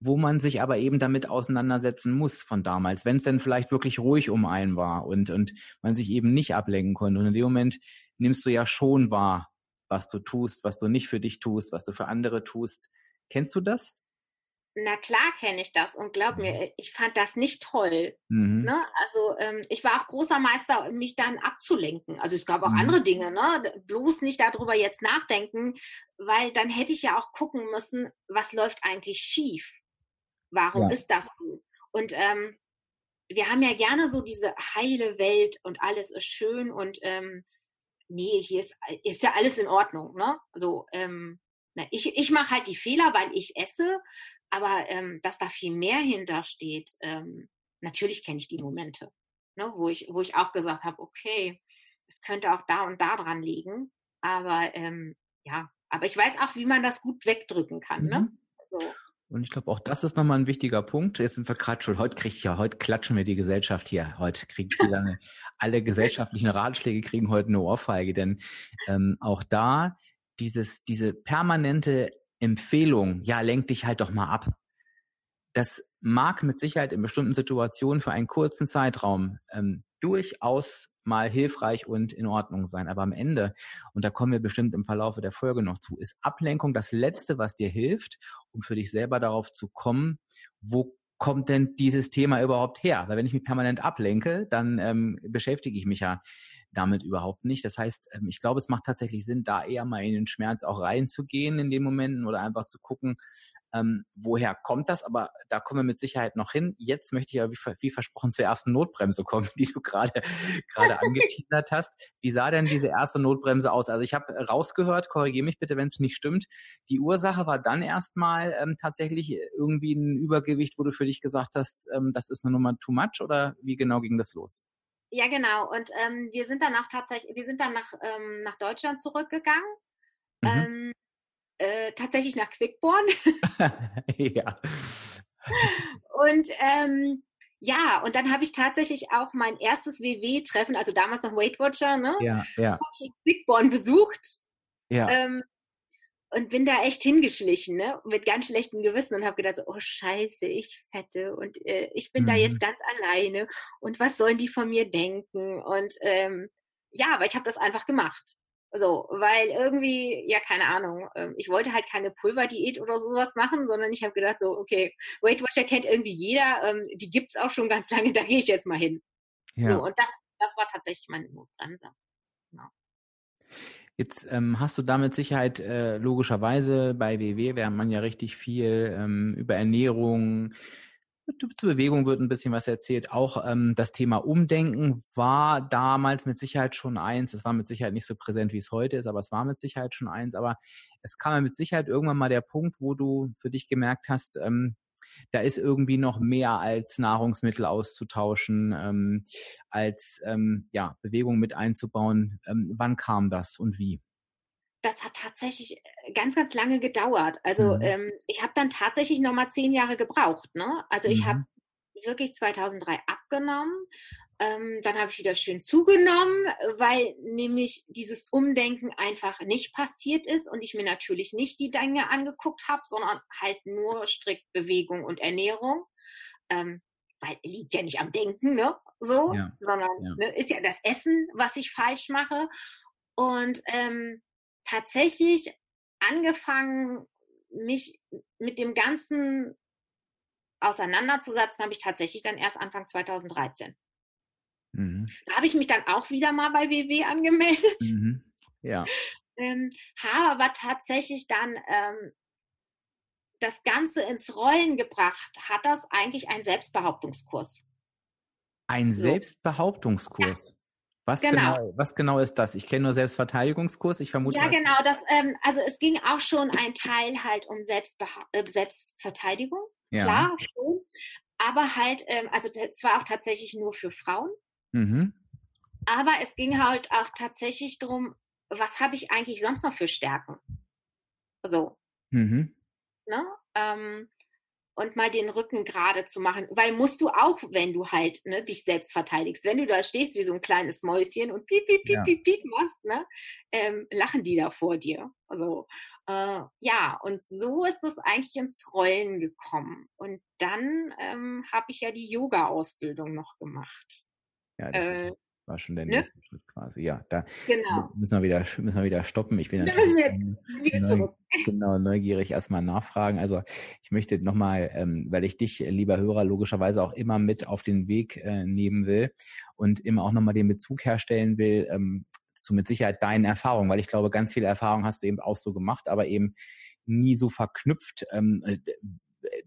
wo man sich aber eben damit auseinandersetzen muss von damals, wenn es denn vielleicht wirklich ruhig um einen war und, und man sich eben nicht ablenken konnte. Und in dem Moment nimmst du ja schon wahr, was du tust, was du nicht für dich tust, was du für andere tust. Kennst du das? Na klar kenne ich das und glaub mir, mhm. ich fand das nicht toll. Mhm. Ne? Also ähm, ich war auch großer Meister, mich dann abzulenken. Also es gab auch mhm. andere Dinge, ne? Bloß nicht darüber jetzt nachdenken, weil dann hätte ich ja auch gucken müssen, was läuft eigentlich schief? Warum ja. ist das so? Und ähm, wir haben ja gerne so diese heile Welt und alles ist schön und ähm, nee, hier ist, ist ja alles in Ordnung, ne? Also ähm, ich, ich mache halt die Fehler, weil ich esse, aber ähm, dass da viel mehr hintersteht, ähm, natürlich kenne ich die Momente, ne, wo, ich, wo ich auch gesagt habe, okay, es könnte auch da und da dran liegen, aber ähm, ja, aber ich weiß auch, wie man das gut wegdrücken kann. Ne? Mhm. Ne? So. Und ich glaube, auch das ist nochmal ein wichtiger Punkt. Jetzt sind wir gerade schon, heute kriegt ja, heute klatschen wir die Gesellschaft hier. Heute kriegen viele, alle gesellschaftlichen Ratschläge kriegen heute eine Ohrfeige, denn ähm, auch da dieses, diese permanente Empfehlung, ja, lenk dich halt doch mal ab. Das mag mit Sicherheit in bestimmten Situationen für einen kurzen Zeitraum ähm, durchaus mal hilfreich und in Ordnung sein. Aber am Ende, und da kommen wir bestimmt im Verlaufe der Folge noch zu, ist Ablenkung das Letzte, was dir hilft, um für dich selber darauf zu kommen, wo kommt denn dieses Thema überhaupt her? Weil wenn ich mich permanent ablenke, dann ähm, beschäftige ich mich ja damit überhaupt nicht. Das heißt, ähm, ich glaube, es macht tatsächlich Sinn, da eher mal in den Schmerz auch reinzugehen in den Momenten oder einfach zu gucken, ähm, woher kommt das? Aber da kommen wir mit Sicherheit noch hin. Jetzt möchte ich ja wie, wie versprochen zur ersten Notbremse kommen, die du gerade gerade angeteasert hast. Wie sah denn diese erste Notbremse aus? Also ich habe rausgehört, korrigiere mich bitte, wenn es nicht stimmt. Die Ursache war dann erstmal ähm, tatsächlich irgendwie ein Übergewicht, wo du für dich gesagt hast, ähm, das ist eine Nummer too much oder wie genau ging das los? Ja, genau. Und ähm, wir sind dann auch tatsächlich, wir sind dann nach, ähm, nach Deutschland zurückgegangen. Mhm. Ähm, äh, tatsächlich nach Quickborn. ja. Und ähm, ja, und dann habe ich tatsächlich auch mein erstes WW-Treffen, also damals noch Weight Watcher, ne? Ja, ja. Habe ich in Quickborn besucht. Ja. Ähm, und bin da echt hingeschlichen, ne? Mit ganz schlechtem Gewissen und habe gedacht, so, oh Scheiße, ich fette und äh, ich bin mhm. da jetzt ganz alleine und was sollen die von mir denken? Und ähm, ja, aber ich habe das einfach gemacht. So, weil irgendwie, ja, keine Ahnung, ähm, ich wollte halt keine Pulverdiät oder sowas machen, sondern ich habe gedacht, so, okay, Weight Watcher kennt irgendwie jeder, ähm, die gibt's auch schon ganz lange, da gehe ich jetzt mal hin. Ja. So, und das, das war tatsächlich meine Notbremse. Genau. Jetzt ähm, hast du damit Sicherheit äh, logischerweise bei WW, während man ja richtig viel ähm, über Ernährung, zur Bewegung wird ein bisschen was erzählt. Auch ähm, das Thema Umdenken war damals mit Sicherheit schon eins. Es war mit Sicherheit nicht so präsent, wie es heute ist, aber es war mit Sicherheit schon eins. Aber es kam ja mit Sicherheit irgendwann mal der Punkt, wo du für dich gemerkt hast, ähm, da ist irgendwie noch mehr als Nahrungsmittel auszutauschen, ähm, als ähm, ja, Bewegung mit einzubauen. Ähm, wann kam das und wie? das hat tatsächlich äh, ganz, ganz lange gedauert. Also mhm. ähm, ich habe dann tatsächlich noch mal zehn Jahre gebraucht. Ne? Also ich habe mhm. wirklich 2003 abgenommen. Ähm, dann habe ich wieder schön zugenommen, weil nämlich dieses Umdenken einfach nicht passiert ist und ich mir natürlich nicht die Dinge angeguckt habe, sondern halt nur strikt Bewegung und Ernährung. Ähm, weil liegt ja nicht am Denken, ne? So, ja. sondern ja. Ne, ist ja das Essen, was ich falsch mache. Und ähm, tatsächlich angefangen, mich mit dem Ganzen auseinanderzusetzen, habe ich tatsächlich dann erst Anfang 2013. Mhm. Da habe ich mich dann auch wieder mal bei WW angemeldet. Mhm. Ja. Ähm, habe aber tatsächlich dann ähm, das Ganze ins Rollen gebracht, hat das eigentlich ein Selbstbehauptungskurs. Ein so. Selbstbehauptungskurs? Was genau. genau. was genau ist das? Ich kenne nur Selbstverteidigungskurs. Ich vermute. Ja, genau. Das, ähm, also es ging auch schon ein Teil halt um Selbstbeha äh, Selbstverteidigung. Ja. Klar, schon. Aber halt, ähm, also es war auch tatsächlich nur für Frauen. Mhm. Aber es ging halt auch tatsächlich darum, was habe ich eigentlich sonst noch für Stärken? So. Mhm. Ne? Ähm, und mal den Rücken gerade zu machen. Weil musst du auch, wenn du halt ne, dich selbst verteidigst, wenn du da stehst wie so ein kleines Mäuschen und piep, piep, piep, ja. piep, piep machst, ne, ähm, lachen die da vor dir. Also äh, ja, und so ist es eigentlich ins Rollen gekommen. Und dann ähm, habe ich ja die Yoga-Ausbildung noch gemacht. Ja, das äh, war schon der ne? nächste Schritt quasi. Ja, da genau. müssen, wir wieder, müssen wir wieder stoppen. Ich bin natürlich wieder neu, genau, neugierig erstmal nachfragen. Also ich möchte nochmal, ähm, weil ich dich, lieber Hörer, logischerweise auch immer mit auf den Weg äh, nehmen will und immer auch nochmal den Bezug herstellen will ähm, zu mit Sicherheit deinen Erfahrungen, weil ich glaube, ganz viele Erfahrungen hast du eben auch so gemacht, aber eben nie so verknüpft, ähm, äh,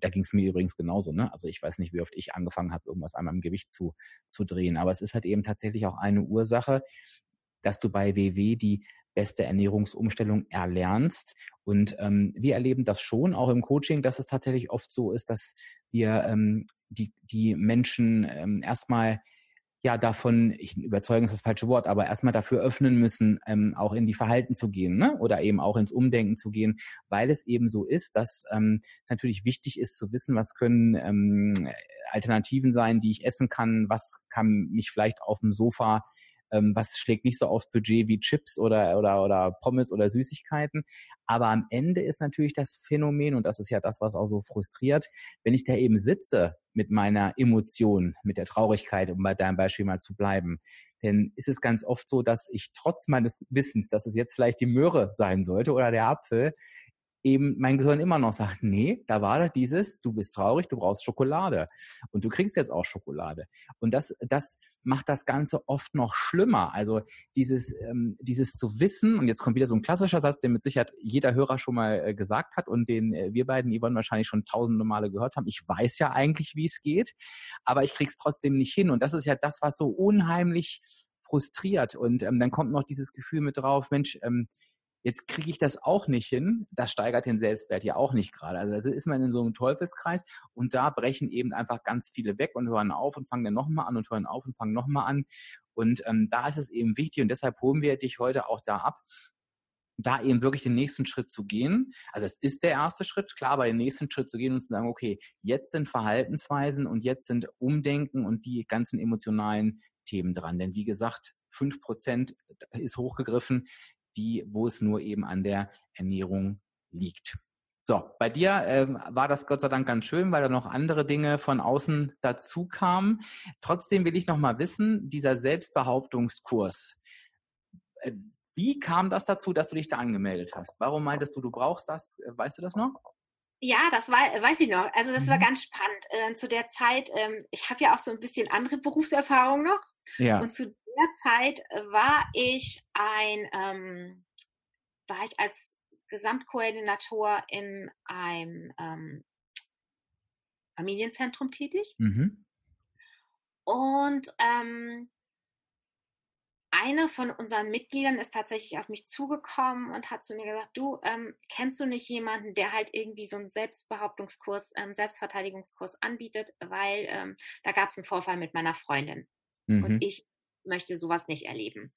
da ging es mir übrigens genauso. Ne? Also ich weiß nicht, wie oft ich angefangen habe, irgendwas an meinem Gewicht zu, zu drehen. Aber es ist halt eben tatsächlich auch eine Ursache, dass du bei WW die beste Ernährungsumstellung erlernst. Und ähm, wir erleben das schon auch im Coaching, dass es tatsächlich oft so ist, dass wir ähm, die, die Menschen ähm, erstmal ja davon, ich überzeugen ist das falsche Wort, aber erstmal dafür öffnen müssen, ähm, auch in die Verhalten zu gehen, ne? Oder eben auch ins Umdenken zu gehen, weil es eben so ist, dass ähm, es natürlich wichtig ist zu wissen, was können ähm, Alternativen sein, die ich essen kann, was kann mich vielleicht auf dem Sofa ähm, was schlägt nicht so aufs Budget wie Chips oder, oder, oder Pommes oder Süßigkeiten. Aber am Ende ist natürlich das Phänomen, und das ist ja das, was auch so frustriert, wenn ich da eben sitze mit meiner Emotion, mit der Traurigkeit, um bei deinem Beispiel mal zu bleiben, denn ist es ganz oft so, dass ich trotz meines Wissens, dass es jetzt vielleicht die Möhre sein sollte oder der Apfel, eben mein Gehirn immer noch sagt, nee, da war dieses, du bist traurig, du brauchst Schokolade und du kriegst jetzt auch Schokolade. Und das, das macht das Ganze oft noch schlimmer. Also dieses, ähm, dieses zu wissen, und jetzt kommt wieder so ein klassischer Satz, den mit Sicherheit jeder Hörer schon mal äh, gesagt hat und den äh, wir beiden, Yvonne, wahrscheinlich schon tausende Male gehört haben. Ich weiß ja eigentlich, wie es geht, aber ich krieg's trotzdem nicht hin. Und das ist ja das, was so unheimlich frustriert. Und ähm, dann kommt noch dieses Gefühl mit drauf, Mensch, ähm, Jetzt kriege ich das auch nicht hin. Das steigert den Selbstwert ja auch nicht gerade. Also da ist man in so einem Teufelskreis und da brechen eben einfach ganz viele weg und hören auf und fangen dann nochmal an und hören auf und fangen nochmal an. Und ähm, da ist es eben wichtig und deshalb holen wir dich heute auch da ab, da eben wirklich den nächsten Schritt zu gehen. Also es ist der erste Schritt, klar, aber den nächsten Schritt zu gehen und zu sagen, okay, jetzt sind Verhaltensweisen und jetzt sind Umdenken und die ganzen emotionalen Themen dran. Denn wie gesagt, fünf Prozent ist hochgegriffen die, wo es nur eben an der Ernährung liegt. So, bei dir ähm, war das Gott sei Dank ganz schön, weil da noch andere Dinge von außen dazu kamen. Trotzdem will ich noch mal wissen, dieser Selbstbehauptungskurs, äh, wie kam das dazu, dass du dich da angemeldet hast? Warum meintest du, du brauchst das? Äh, weißt du das noch? Ja, das war, weiß ich noch. Also das mhm. war ganz spannend. Äh, zu der Zeit, ähm, ich habe ja auch so ein bisschen andere Berufserfahrung noch. Ja. Und zu der Zeit war ich ein, ähm, war ich als Gesamtkoordinator in einem ähm, Familienzentrum tätig. Mhm. Und ähm, eine von unseren Mitgliedern ist tatsächlich auf mich zugekommen und hat zu mir gesagt, du, ähm, kennst du nicht jemanden, der halt irgendwie so einen Selbstbehauptungskurs, ähm, Selbstverteidigungskurs anbietet, weil ähm, da gab es einen Vorfall mit meiner Freundin mhm. und ich möchte sowas nicht erleben.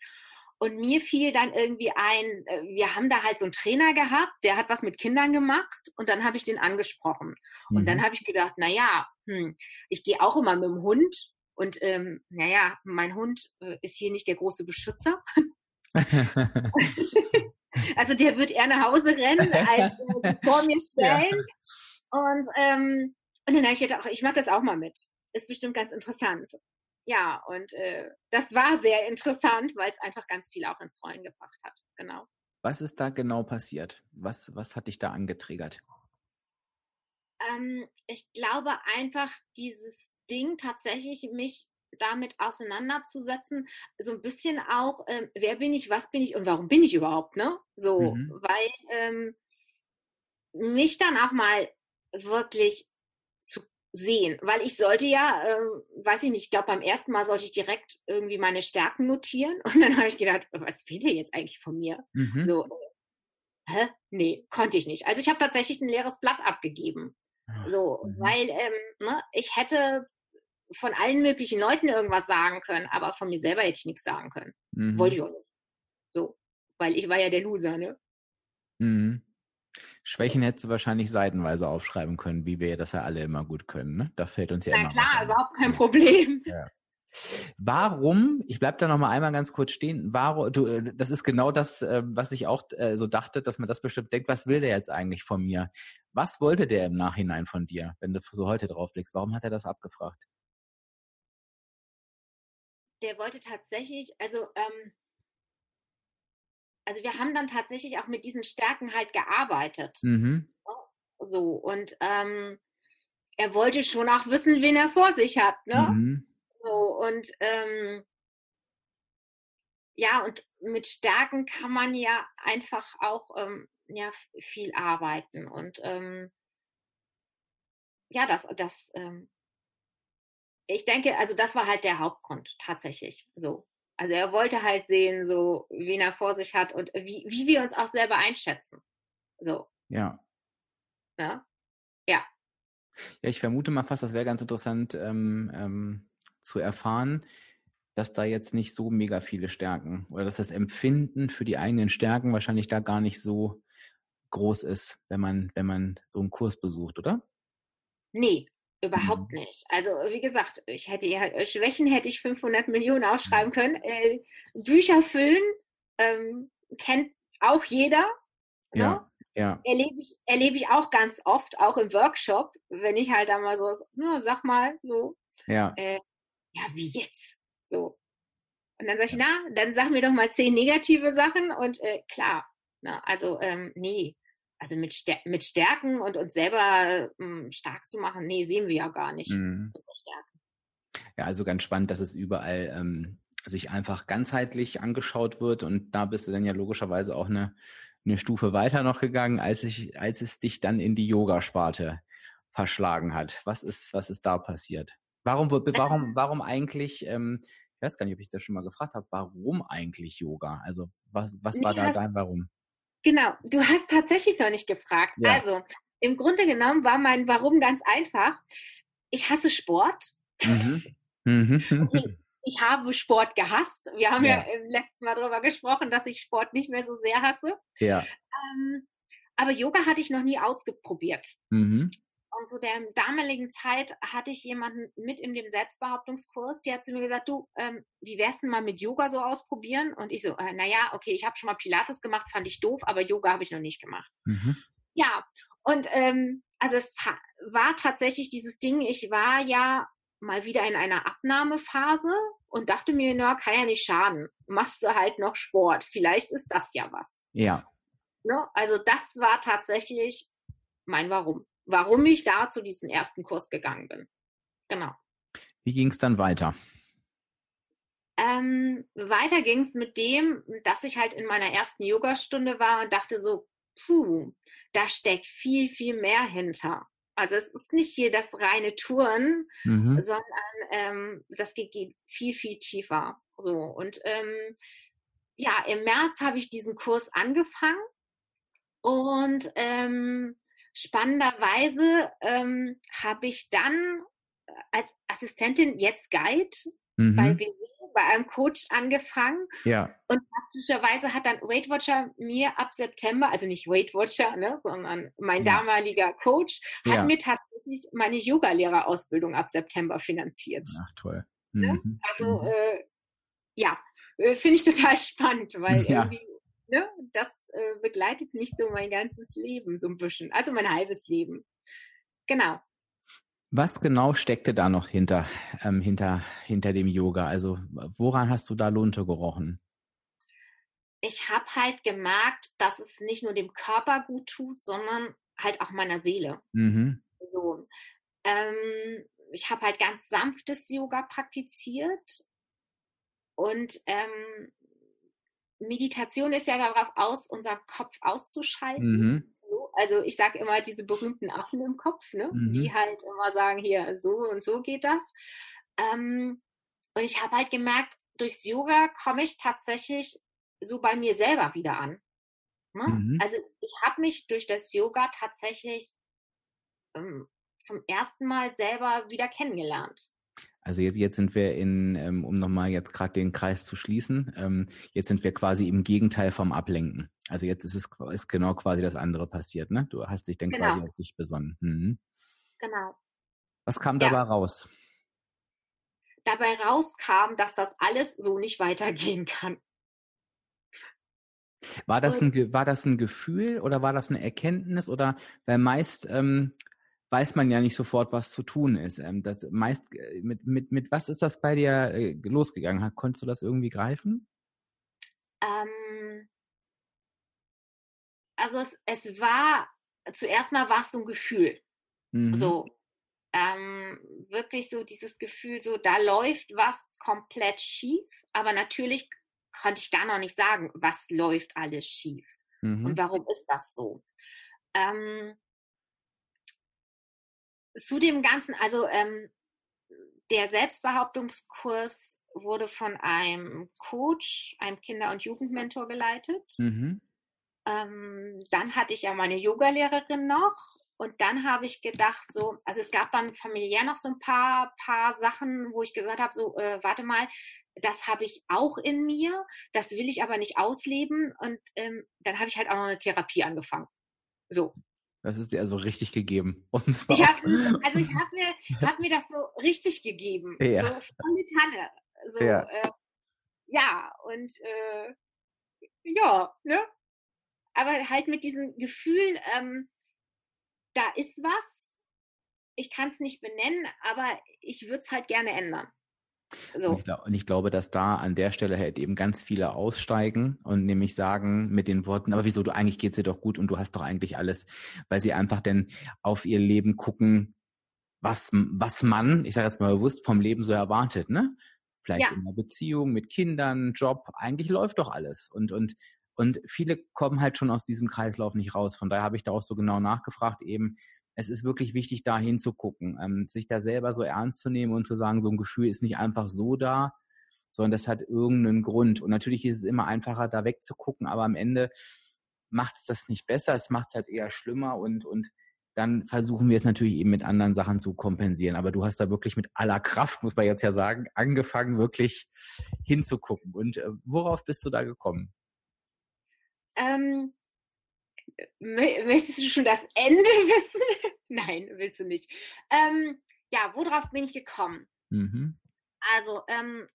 Und mir fiel dann irgendwie ein, äh, wir haben da halt so einen Trainer gehabt, der hat was mit Kindern gemacht und dann habe ich den angesprochen. Mhm. Und dann mhm. habe ich gedacht, na ja, hm, ich gehe auch immer mit dem Hund und ähm, naja, mein Hund äh, ist hier nicht der große Beschützer. also der wird eher nach Hause rennen, als äh, vor mir stellen. Ja. Und, ähm, und dann habe ich gedacht, ich mache das auch mal mit. Ist bestimmt ganz interessant. Ja, und äh, das war sehr interessant, weil es einfach ganz viel auch ins Rollen gebracht hat. Genau. Was ist da genau passiert? Was, was hat dich da angetriggert? Ähm, ich glaube einfach dieses Ding tatsächlich mich damit auseinanderzusetzen, so ein bisschen auch, ähm, wer bin ich, was bin ich und warum bin ich überhaupt, ne? So, mhm. weil ähm, mich dann auch mal wirklich sehen, weil ich sollte ja, äh, weiß ich nicht, ich glaube beim ersten Mal sollte ich direkt irgendwie meine Stärken notieren und dann habe ich gedacht, was will der jetzt eigentlich von mir? Mhm. So, hä? Nee, konnte ich nicht. Also ich habe tatsächlich ein leeres Blatt abgegeben. So, mhm. weil ähm, ne, ich hätte von allen möglichen Leuten irgendwas sagen können, aber von mir selber hätte ich nichts sagen können. Mhm. Wollte ich auch nicht. So, weil ich war ja der Loser, ne? Mhm. Schwächen hättest du wahrscheinlich seitenweise aufschreiben können, wie wir das ja alle immer gut können. Ne? Da fällt uns ja Na immer klar, was überhaupt kein Problem. Ja. Warum, ich bleibe da nochmal einmal ganz kurz stehen, warum, du, äh, das ist genau das, äh, was ich auch äh, so dachte, dass man das bestimmt denkt, was will der jetzt eigentlich von mir? Was wollte der im Nachhinein von dir, wenn du so heute drauf blickst? Warum hat er das abgefragt? der wollte tatsächlich, also, ähm, also wir haben dann tatsächlich auch mit diesen Stärken halt gearbeitet. Mhm. So, und ähm, er wollte schon auch wissen, wen er vor sich hat, ne? Mhm. So, und ähm, ja, und mit Stärken kann man ja einfach auch ähm, ja, viel arbeiten. Und ähm, ja, das, das ähm, ich denke, also das war halt der Hauptgrund tatsächlich. So. Also er wollte halt sehen, so wen er vor sich hat und wie, wie wir uns auch selber einschätzen. So. Ja. Ja. Ja. Ja, ich vermute mal fast, das wäre ganz interessant ähm, ähm, zu erfahren, dass da jetzt nicht so mega viele Stärken oder dass das Empfinden für die eigenen Stärken wahrscheinlich da gar nicht so groß ist, wenn man, wenn man so einen Kurs besucht, oder? Nee, Überhaupt mhm. nicht. Also wie gesagt, ich hätte ja äh, Schwächen hätte ich 500 Millionen aufschreiben mhm. können. Äh, Bücher füllen ähm, kennt auch jeder. Ne? Ja, ne? ja. Erlebe ich, erlebe ich auch ganz oft, auch im Workshop, wenn ich halt da mal so, na, sag mal so. Ja. Äh, ja, wie jetzt? So. Und dann sage ich, na, dann sag mir doch mal zehn negative Sachen und äh, klar. Na, also ähm, nee, also mit, Stär mit Stärken und uns selber ähm, stark zu machen, nee, sehen wir ja gar nicht. Mhm. Ja, also ganz spannend, dass es überall ähm, sich einfach ganzheitlich angeschaut wird und da bist du dann ja logischerweise auch eine, eine Stufe weiter noch gegangen, als ich, als es dich dann in die Yoga-Sparte verschlagen hat. Was ist, was ist da passiert? Warum, warum, warum eigentlich, ähm, ich weiß gar nicht, ob ich das schon mal gefragt habe, warum eigentlich Yoga? Also was, was war da dein Warum? Genau, du hast tatsächlich noch nicht gefragt. Ja. Also, im Grunde genommen war mein Warum ganz einfach. Ich hasse Sport. Mhm. Mhm. ich habe Sport gehasst. Wir haben ja. ja im letzten Mal darüber gesprochen, dass ich Sport nicht mehr so sehr hasse. Ja. Ähm, aber Yoga hatte ich noch nie ausprobiert. Mhm. Und zu der damaligen Zeit hatte ich jemanden mit in dem Selbstbehauptungskurs, die hat zu mir gesagt, du, ähm, wie wär's denn mal mit Yoga so ausprobieren? Und ich so, äh, naja, okay, ich habe schon mal Pilates gemacht, fand ich doof, aber Yoga habe ich noch nicht gemacht. Mhm. Ja, und ähm, also es ta war tatsächlich dieses Ding, ich war ja mal wieder in einer Abnahmephase und dachte mir, na, kann ja nicht schaden. Machst du halt noch Sport. Vielleicht ist das ja was. Ja. Ne? Also das war tatsächlich mein Warum warum ich da zu diesem ersten Kurs gegangen bin. Genau. Wie ging es dann weiter? Ähm, weiter ging es mit dem, dass ich halt in meiner ersten Yogastunde war und dachte so, puh, da steckt viel, viel mehr hinter. Also es ist nicht hier das reine Touren, mhm. sondern ähm, das geht, geht, viel, viel tiefer. So und ähm, ja, im März habe ich diesen Kurs angefangen und ähm, spannenderweise ähm, habe ich dann als Assistentin jetzt Guide mhm. bei WW, bei einem Coach angefangen. Ja. Und praktischerweise hat dann Weight Watcher mir ab September, also nicht Weight Watcher, ne, sondern mein ja. damaliger Coach, hat ja. mir tatsächlich meine Yogalehrerausbildung ab September finanziert. Ach toll. Ne? Mhm. Also mhm. Äh, ja, äh, finde ich total spannend, weil ja. irgendwie, ne, das äh, begleitet mich so mein ganzes Leben so ein bisschen, also mein halbes Leben. Genau. Was genau steckte da noch hinter, ähm, hinter, hinter dem Yoga? Also woran hast du da Lunte gerochen? Ich habe halt gemerkt, dass es nicht nur dem Körper gut tut, sondern halt auch meiner Seele. Mhm. So, ähm, ich habe halt ganz sanftes Yoga praktiziert und ähm, Meditation ist ja darauf aus, unseren Kopf auszuschalten. Mhm so. Also ich sage immer diese berühmten Affen im Kopf, ne? Mhm. die halt immer sagen, hier, so und so geht das. Ähm, und ich habe halt gemerkt, durchs Yoga komme ich tatsächlich so bei mir selber wieder an. Ne? Mhm. Also ich habe mich durch das Yoga tatsächlich ähm, zum ersten Mal selber wieder kennengelernt. Also jetzt, jetzt sind wir in, ähm, um nochmal jetzt gerade den Kreis zu schließen, ähm, jetzt sind wir quasi im Gegenteil vom Ablenken. Also jetzt ist es ist genau quasi das andere passiert, ne? Du hast dich dann genau. quasi auf dich besonnen. Mhm. Genau. Was kam ja. dabei raus? Dabei rauskam, dass das alles so nicht weitergehen kann. War das, ein, war das ein Gefühl oder war das eine Erkenntnis? Oder weil meist ähm, weiß man ja nicht sofort, was zu tun ist. Ähm, das meist äh, mit, mit, mit was ist das bei dir äh, losgegangen? Konntest du das irgendwie greifen? Ähm, also es, es war zuerst mal war es so ein Gefühl. Mhm. So ähm, wirklich so dieses Gefühl, so da läuft was komplett schief, aber natürlich konnte ich da noch nicht sagen, was läuft alles schief mhm. und warum ist das so. Ähm, zu dem Ganzen, also ähm, der Selbstbehauptungskurs wurde von einem Coach, einem Kinder- und Jugendmentor geleitet. Mhm. Ähm, dann hatte ich ja meine Yogalehrerin noch und dann habe ich gedacht, so, also es gab dann familiär noch so ein paar, paar Sachen, wo ich gesagt habe, so, äh, warte mal, das habe ich auch in mir, das will ich aber nicht ausleben. Und ähm, dann habe ich halt auch noch eine Therapie angefangen. So. Das ist dir also richtig gegeben. ich hab, also ich habe mir, hab mir das so richtig gegeben. Ja. So volle Kanne. So, ja. Äh, ja, und äh, ja, ne? Aber halt mit diesem Gefühl, ähm, da ist was. Ich kann es nicht benennen, aber ich würde es halt gerne ändern. So. Und, ich glaub, und, ich glaube, dass da an der Stelle halt eben ganz viele aussteigen und nämlich sagen mit den Worten, aber wieso, du eigentlich geht's dir doch gut und du hast doch eigentlich alles, weil sie einfach denn auf ihr Leben gucken, was, was man, ich sage jetzt mal bewusst, vom Leben so erwartet, ne? Vielleicht ja. in einer Beziehung, mit Kindern, Job, eigentlich läuft doch alles. Und, und, und viele kommen halt schon aus diesem Kreislauf nicht raus. Von daher habe ich da auch so genau nachgefragt, eben, es ist wirklich wichtig, da hinzugucken, ähm, sich da selber so ernst zu nehmen und zu sagen, so ein Gefühl ist nicht einfach so da, sondern das hat irgendeinen Grund. Und natürlich ist es immer einfacher, da wegzugucken, aber am Ende macht es das nicht besser, es macht es halt eher schlimmer und, und dann versuchen wir es natürlich eben mit anderen Sachen zu kompensieren. Aber du hast da wirklich mit aller Kraft, muss man jetzt ja sagen, angefangen, wirklich hinzugucken. Und äh, worauf bist du da gekommen? Ähm, möchtest du schon das Ende wissen? Nein, willst du nicht. Ähm, ja, worauf bin ich gekommen? Mhm. Also, ähm,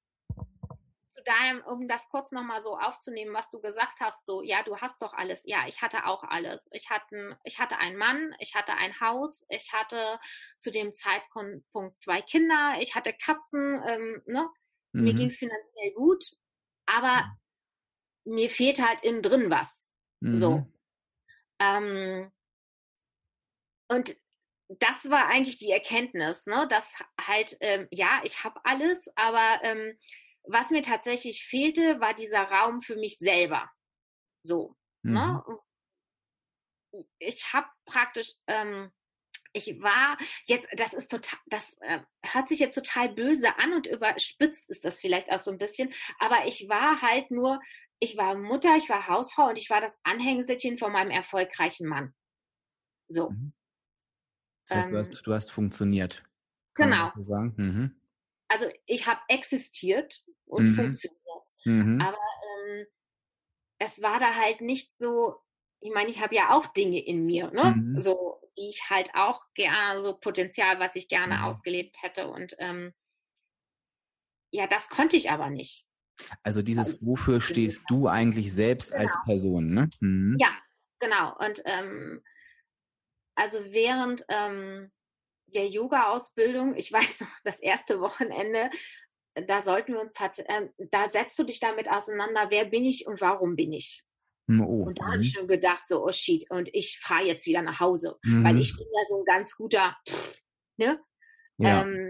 daher, um das kurz nochmal so aufzunehmen, was du gesagt hast, so, ja, du hast doch alles. Ja, ich hatte auch alles. Ich hatte, ich hatte einen Mann, ich hatte ein Haus, ich hatte zu dem Zeitpunkt zwei Kinder, ich hatte Katzen, ähm, ne? Mhm. Mir ging es finanziell gut, aber mhm. mir fehlt halt innen drin was. Mhm. So. Ähm, und das war eigentlich die Erkenntnis, ne? dass halt, ähm, ja, ich habe alles, aber ähm, was mir tatsächlich fehlte, war dieser Raum für mich selber. So. Mhm. Ne? Ich habe praktisch ähm, ich war jetzt, das ist total, das äh, hört sich jetzt total böse an und überspitzt ist das vielleicht auch so ein bisschen, aber ich war halt nur, ich war Mutter, ich war Hausfrau und ich war das Anhängselchen von meinem erfolgreichen Mann. So. Mhm. Das heißt, ähm, du, hast, du hast funktioniert. Genau. Mhm. Also ich habe existiert und mhm. funktioniert. Mhm. Aber ähm, es war da halt nicht so, ich meine, ich habe ja auch Dinge in mir, ne? Mhm. So, die ich halt auch gerne, so Potenzial, was ich gerne ausgelebt hätte. Und ähm, ja, das konnte ich aber nicht. Also dieses, wofür stehst du eigentlich selbst genau. als Person, ne? Mhm. Ja, genau. Und ähm, also während ähm, der Yoga-Ausbildung, ich weiß noch, das erste Wochenende, da sollten wir uns tatsächlich, äh, da setzt du dich damit auseinander, wer bin ich und warum bin ich. Hm, oh, und da habe ich mhm. schon gedacht, so, oh shit, und ich fahre jetzt wieder nach Hause, mhm. weil ich bin ja so ein ganz guter, ne? Ja. Ähm,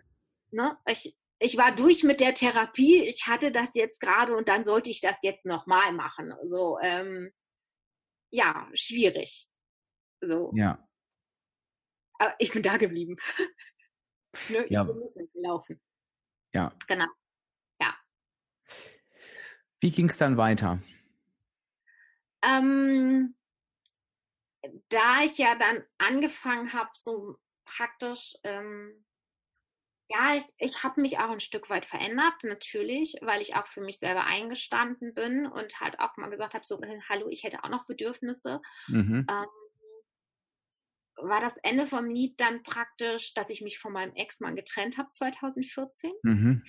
ne? Ich, ich war durch mit der Therapie, ich hatte das jetzt gerade und dann sollte ich das jetzt nochmal machen. So, ähm, ja, schwierig. So. Ja. Aber ich bin da geblieben. ne? Ich ja. bin nicht gelaufen. Ja. Genau. Ja. Wie ging es dann weiter? Ähm, da ich ja dann angefangen habe, so praktisch, ähm, ja, ich, ich habe mich auch ein Stück weit verändert, natürlich, weil ich auch für mich selber eingestanden bin und halt auch mal gesagt habe, so, äh, hallo, ich hätte auch noch Bedürfnisse. Mhm. Ähm, war das Ende vom Lied dann praktisch, dass ich mich von meinem Ex-Mann getrennt habe 2014. Mhm.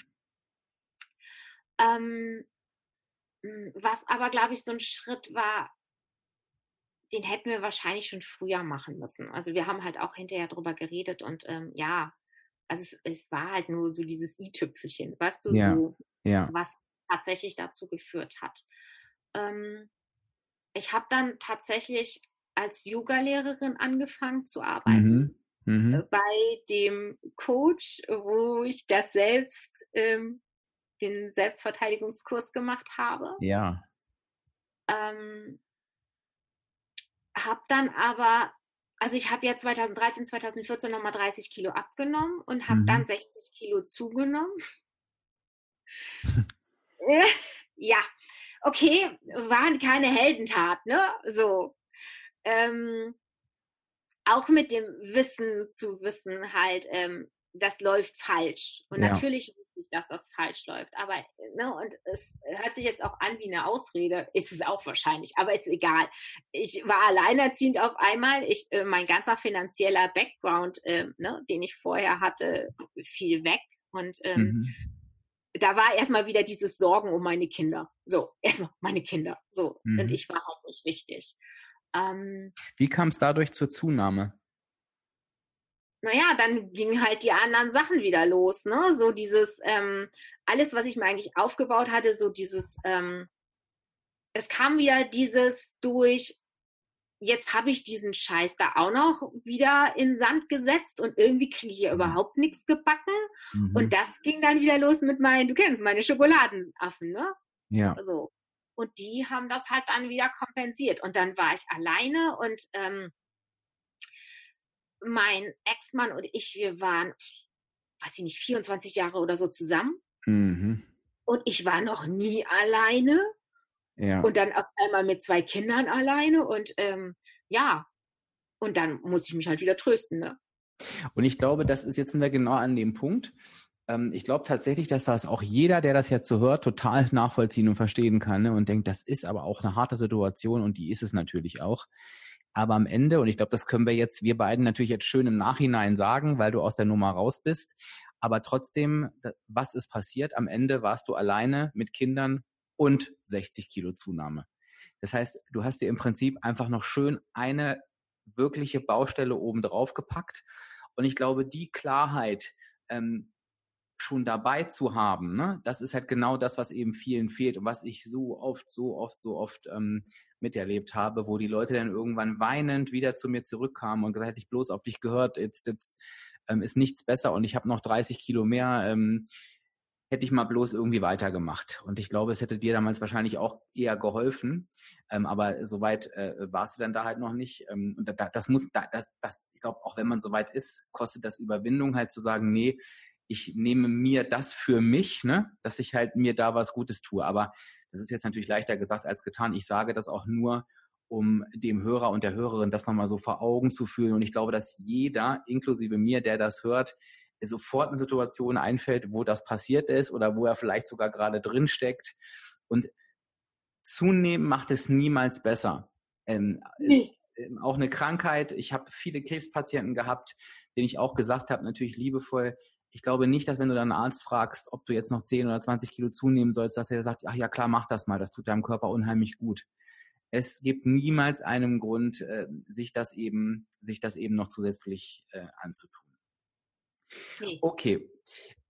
Ähm, was aber, glaube ich, so ein Schritt war, den hätten wir wahrscheinlich schon früher machen müssen. Also wir haben halt auch hinterher drüber geredet und ähm, ja, also es, es, war halt nur so dieses i-Tüpfelchen, weißt du, ja. so, ja. was tatsächlich dazu geführt hat. Ähm, ich habe dann tatsächlich als Yoga-Lehrerin angefangen zu arbeiten. Mhm. Mhm. Äh, bei dem Coach, wo ich das selbst, ähm, den Selbstverteidigungskurs gemacht habe. Ja. Ähm, habe dann aber, also ich habe ja 2013, 2014 nochmal 30 Kilo abgenommen und habe mhm. dann 60 Kilo zugenommen. ja, okay, waren keine Heldentat, ne? So ähm, auch mit dem Wissen zu wissen halt, ähm, das läuft falsch. Und ja. natürlich ich, dass das falsch läuft. Aber, ne, und es hört sich jetzt auch an wie eine Ausrede, ist es auch wahrscheinlich, aber ist egal. Ich war alleinerziehend auf einmal. Ich, äh, mein ganzer finanzieller Background, äh, ne, den ich vorher hatte, fiel weg. Und ähm, mhm. da war erstmal wieder dieses Sorgen um meine Kinder. So, erstmal meine Kinder. So. Mhm. Und ich war halt nicht wichtig. Ähm, Wie kam es dadurch zur Zunahme? Naja, dann gingen halt die anderen Sachen wieder los, ne? So dieses, ähm, alles, was ich mir eigentlich aufgebaut hatte, so dieses, ähm, es kam wieder dieses durch, jetzt habe ich diesen Scheiß da auch noch wieder in Sand gesetzt und irgendwie kriege ich hier mhm. überhaupt nichts gebacken. Mhm. Und das ging dann wieder los mit meinen, du kennst meine Schokoladenaffen, ne? Ja. So. Und die haben das halt dann wieder kompensiert. Und dann war ich alleine und ähm, mein Ex-Mann und ich, wir waren, weiß ich nicht, 24 Jahre oder so zusammen. Mhm. Und ich war noch nie alleine. Ja. Und dann auf einmal mit zwei Kindern alleine. Und ähm, ja, und dann muss ich mich halt wieder trösten. Ne? Und ich glaube, das ist jetzt sind wir genau an dem Punkt. Ähm, ich glaube tatsächlich, dass das auch jeder, der das jetzt so hört, total nachvollziehen und verstehen kann ne? und denkt, das ist aber auch eine harte Situation und die ist es natürlich auch. Aber am Ende, und ich glaube, das können wir jetzt, wir beiden natürlich jetzt schön im Nachhinein sagen, weil du aus der Nummer raus bist. Aber trotzdem, was ist passiert? Am Ende warst du alleine mit Kindern und 60 Kilo Zunahme. Das heißt, du hast dir im Prinzip einfach noch schön eine wirkliche Baustelle oben drauf gepackt. Und ich glaube, die Klarheit, ähm, schon dabei zu haben, ne? das ist halt genau das, was eben vielen fehlt und was ich so oft, so oft, so oft ähm, miterlebt habe, wo die Leute dann irgendwann weinend wieder zu mir zurückkamen und gesagt, hätte ich bloß auf dich gehört, jetzt, jetzt ähm, ist nichts besser und ich habe noch 30 Kilo mehr. Ähm, hätte ich mal bloß irgendwie weitergemacht. Und ich glaube, es hätte dir damals wahrscheinlich auch eher geholfen. Ähm, aber soweit äh, warst du dann da halt noch nicht. Ähm, und da, das muss, da, das, das, ich glaube, auch wenn man soweit ist, kostet das Überwindung halt zu sagen, nee, ich nehme mir das für mich, ne, dass ich halt mir da was Gutes tue. Aber das ist jetzt natürlich leichter gesagt als getan. Ich sage das auch nur, um dem Hörer und der Hörerin das nochmal so vor Augen zu fühlen. Und ich glaube, dass jeder, inklusive mir, der das hört, sofort eine Situation einfällt, wo das passiert ist oder wo er vielleicht sogar gerade drin steckt. Und zunehmen macht es niemals besser. Ähm, nee. äh, auch eine Krankheit. Ich habe viele Krebspatienten gehabt, denen ich auch gesagt habe, natürlich liebevoll, ich glaube nicht, dass wenn du deinen Arzt fragst, ob du jetzt noch 10 oder 20 Kilo zunehmen sollst, dass er sagt, ach ja klar, mach das mal, das tut deinem Körper unheimlich gut. Es gibt niemals einen Grund, äh, sich das eben, sich das eben noch zusätzlich äh, anzutun. Nee. Okay,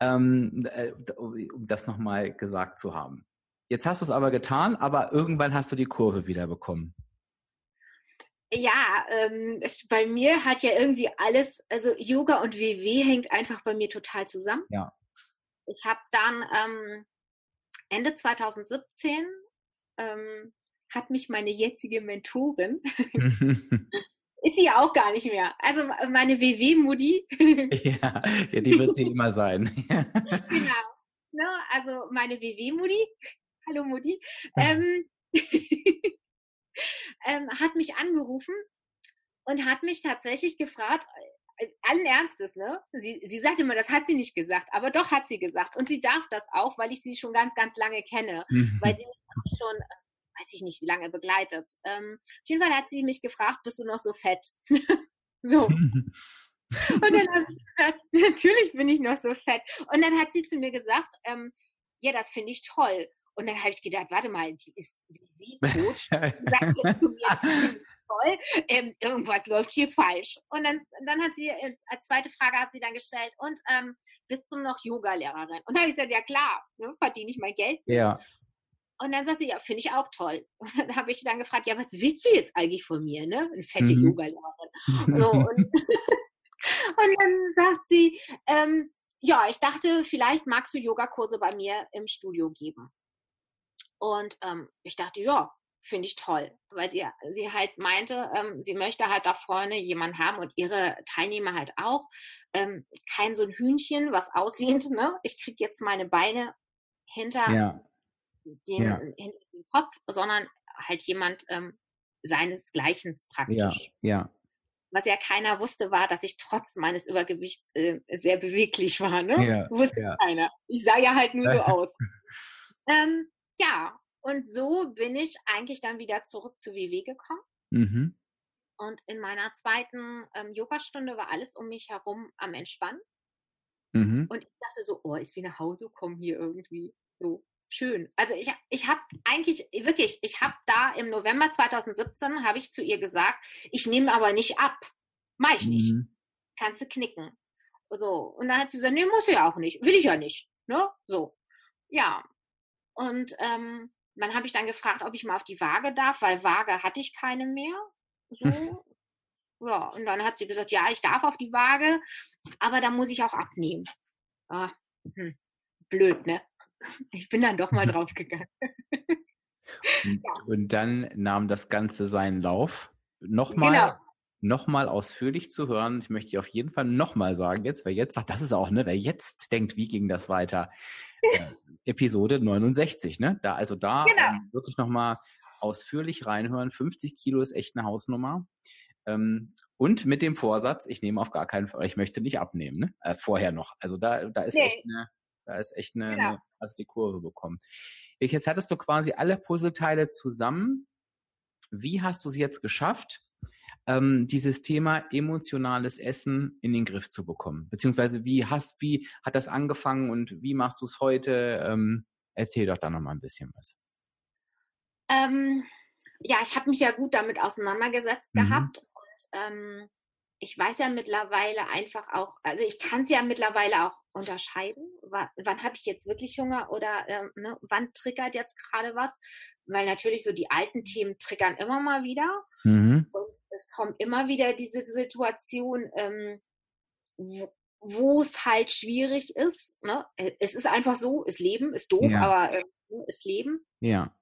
ähm, äh, um das nochmal gesagt zu haben. Jetzt hast du es aber getan, aber irgendwann hast du die Kurve wieder bekommen. Ja, ähm, es, bei mir hat ja irgendwie alles, also Yoga und WW hängt einfach bei mir total zusammen. Ja. Ich habe dann ähm, Ende 2017 ähm, hat mich meine jetzige Mentorin, ist sie ja auch gar nicht mehr, also meine WW-Mutti. ja, ja, die wird sie immer sein. genau. Ne, also meine WW-Mutti, hallo Mutti, ähm, ähm, hat mich angerufen und hat mich tatsächlich gefragt, äh, allen Ernstes, ne? Sie, sie sagt immer, das hat sie nicht gesagt, aber doch hat sie gesagt. Und sie darf das auch, weil ich sie schon ganz, ganz lange kenne, mhm. weil sie mich schon, weiß ich nicht, wie lange begleitet. Ähm, auf jeden Fall hat sie mich gefragt, bist du noch so fett? so. Und dann habe ich gesagt, natürlich bin ich noch so fett. Und dann hat sie zu mir gesagt, ähm, ja, das finde ich toll. Und dann habe ich gedacht, warte mal, die ist wie Coach. Sagt jetzt zu mir, toll, ähm, irgendwas läuft hier falsch. Und dann, dann hat sie als zweite Frage hat sie dann gestellt, und ähm, bist du noch Yoga-Lehrerin? Und dann habe ich gesagt, ja klar, ne, verdiene ich mein Geld mit. Ja. Und dann sagt sie, ja, finde ich auch toll. Und dann habe ich dann gefragt, ja, was willst du jetzt eigentlich von mir, ne? Eine fette mhm. Yoga-Lehrerin. So, und, und, dann sagt sie, ähm, ja, ich dachte, vielleicht magst du Yogakurse bei mir im Studio geben. Und ähm, ich dachte, ja, finde ich toll, weil sie, sie halt meinte, ähm, sie möchte halt da vorne jemanden haben und ihre Teilnehmer halt auch. Ähm, kein so ein Hühnchen, was aussieht, ne? Ich kriege jetzt meine Beine hinter, ja. Den, ja. hinter den Kopf, sondern halt jemand ähm, seinesgleichen praktisch. Ja, ja. Was ja keiner wusste, war, dass ich trotz meines Übergewichts äh, sehr beweglich war. Ne? Ja, wusste ja. keiner. Ich sah ja halt nur so aus. ähm, ja, und so bin ich eigentlich dann wieder zurück zu WW gekommen. Mhm. Und in meiner zweiten ähm, Yogastunde war alles um mich herum am Entspannen. Mhm. Und ich dachte so, oh, ist wie nach Hause kommen hier irgendwie. So schön. Also ich, ich habe eigentlich, wirklich, ich habe da im November 2017, habe ich zu ihr gesagt, ich nehme aber nicht ab. Mach ich nicht. Mhm. Kannst du knicken. So. Und dann hat sie gesagt, nee, muss ich ja auch nicht. Will ich ja nicht. Ne? So. Ja, und ähm, dann habe ich dann gefragt, ob ich mal auf die Waage darf, weil Waage hatte ich keine mehr. So. ja, und dann hat sie gesagt, ja, ich darf auf die Waage, aber da muss ich auch abnehmen. Ah, hm, blöd, ne? Ich bin dann doch mal draufgegangen. und, ja. und dann nahm das Ganze seinen Lauf. Nochmal, genau. nochmal ausführlich zu hören. Ich möchte auf jeden Fall nochmal sagen, jetzt, wer jetzt sagt, das ist auch, ne, wer jetzt denkt, wie ging das weiter? Äh, Episode 69, ne? Da, also da genau. ähm, wirklich nochmal ausführlich reinhören. 50 Kilo ist echt eine Hausnummer. Ähm, und mit dem Vorsatz, ich nehme auf gar keinen Fall, ich möchte nicht abnehmen, ne? Äh, vorher noch. Also da, da ist nee. echt eine, da ist echt eine, genau. eine, hast die Kurve bekommen. Jetzt hattest du quasi alle Puzzleteile zusammen. Wie hast du es jetzt geschafft, ähm, dieses Thema emotionales Essen in den Griff zu bekommen? Beziehungsweise wie hast, wie hat das angefangen und wie machst du es heute? Ähm, erzähl doch da nochmal ein bisschen was. Ähm, ja, ich habe mich ja gut damit auseinandergesetzt mhm. gehabt und ähm, ich weiß ja mittlerweile einfach auch, also ich kann es ja mittlerweile auch unterscheiden, wann, wann habe ich jetzt wirklich Hunger oder ähm, ne, wann triggert jetzt gerade was, weil natürlich so die alten Themen triggern immer mal wieder mhm. und es kommt immer wieder diese Situation, ähm, wo, es halt schwierig ist. Ne? Es ist einfach so, ist Leben, ist doof, ja. aber äh, ist Leben. Ja.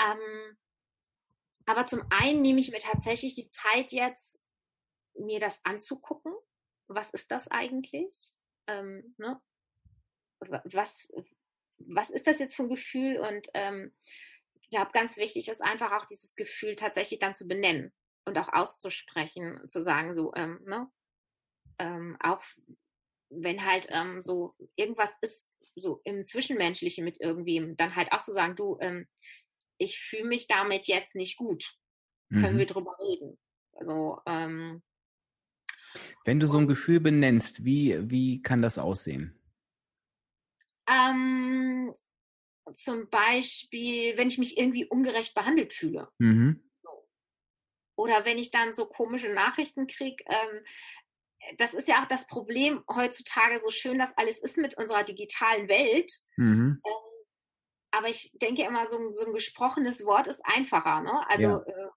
Ähm, aber zum einen nehme ich mir tatsächlich die Zeit jetzt, mir das anzugucken. Was ist das eigentlich? Ähm, ne? Was, was ist das jetzt für ein Gefühl? Und ähm, ich glaube, ganz wichtig ist einfach auch dieses Gefühl tatsächlich dann zu benennen und auch auszusprechen, zu sagen, so, ähm, ne? Ähm, auch wenn halt ähm, so irgendwas ist, so im Zwischenmenschlichen mit irgendwem, dann halt auch zu sagen, du, ähm, ich fühle mich damit jetzt nicht gut. Mhm. Können wir drüber reden? Also, ähm, wenn du so ein Gefühl benennst, wie, wie kann das aussehen? Ähm, zum Beispiel, wenn ich mich irgendwie ungerecht behandelt fühle. Mhm. Oder wenn ich dann so komische Nachrichten kriege. Ähm, das ist ja auch das Problem heutzutage, so schön das alles ist mit unserer digitalen Welt. Mhm. Ähm, aber ich denke immer, so, so, ein gesprochenes Wort ist einfacher. Ne? Also ja. äh,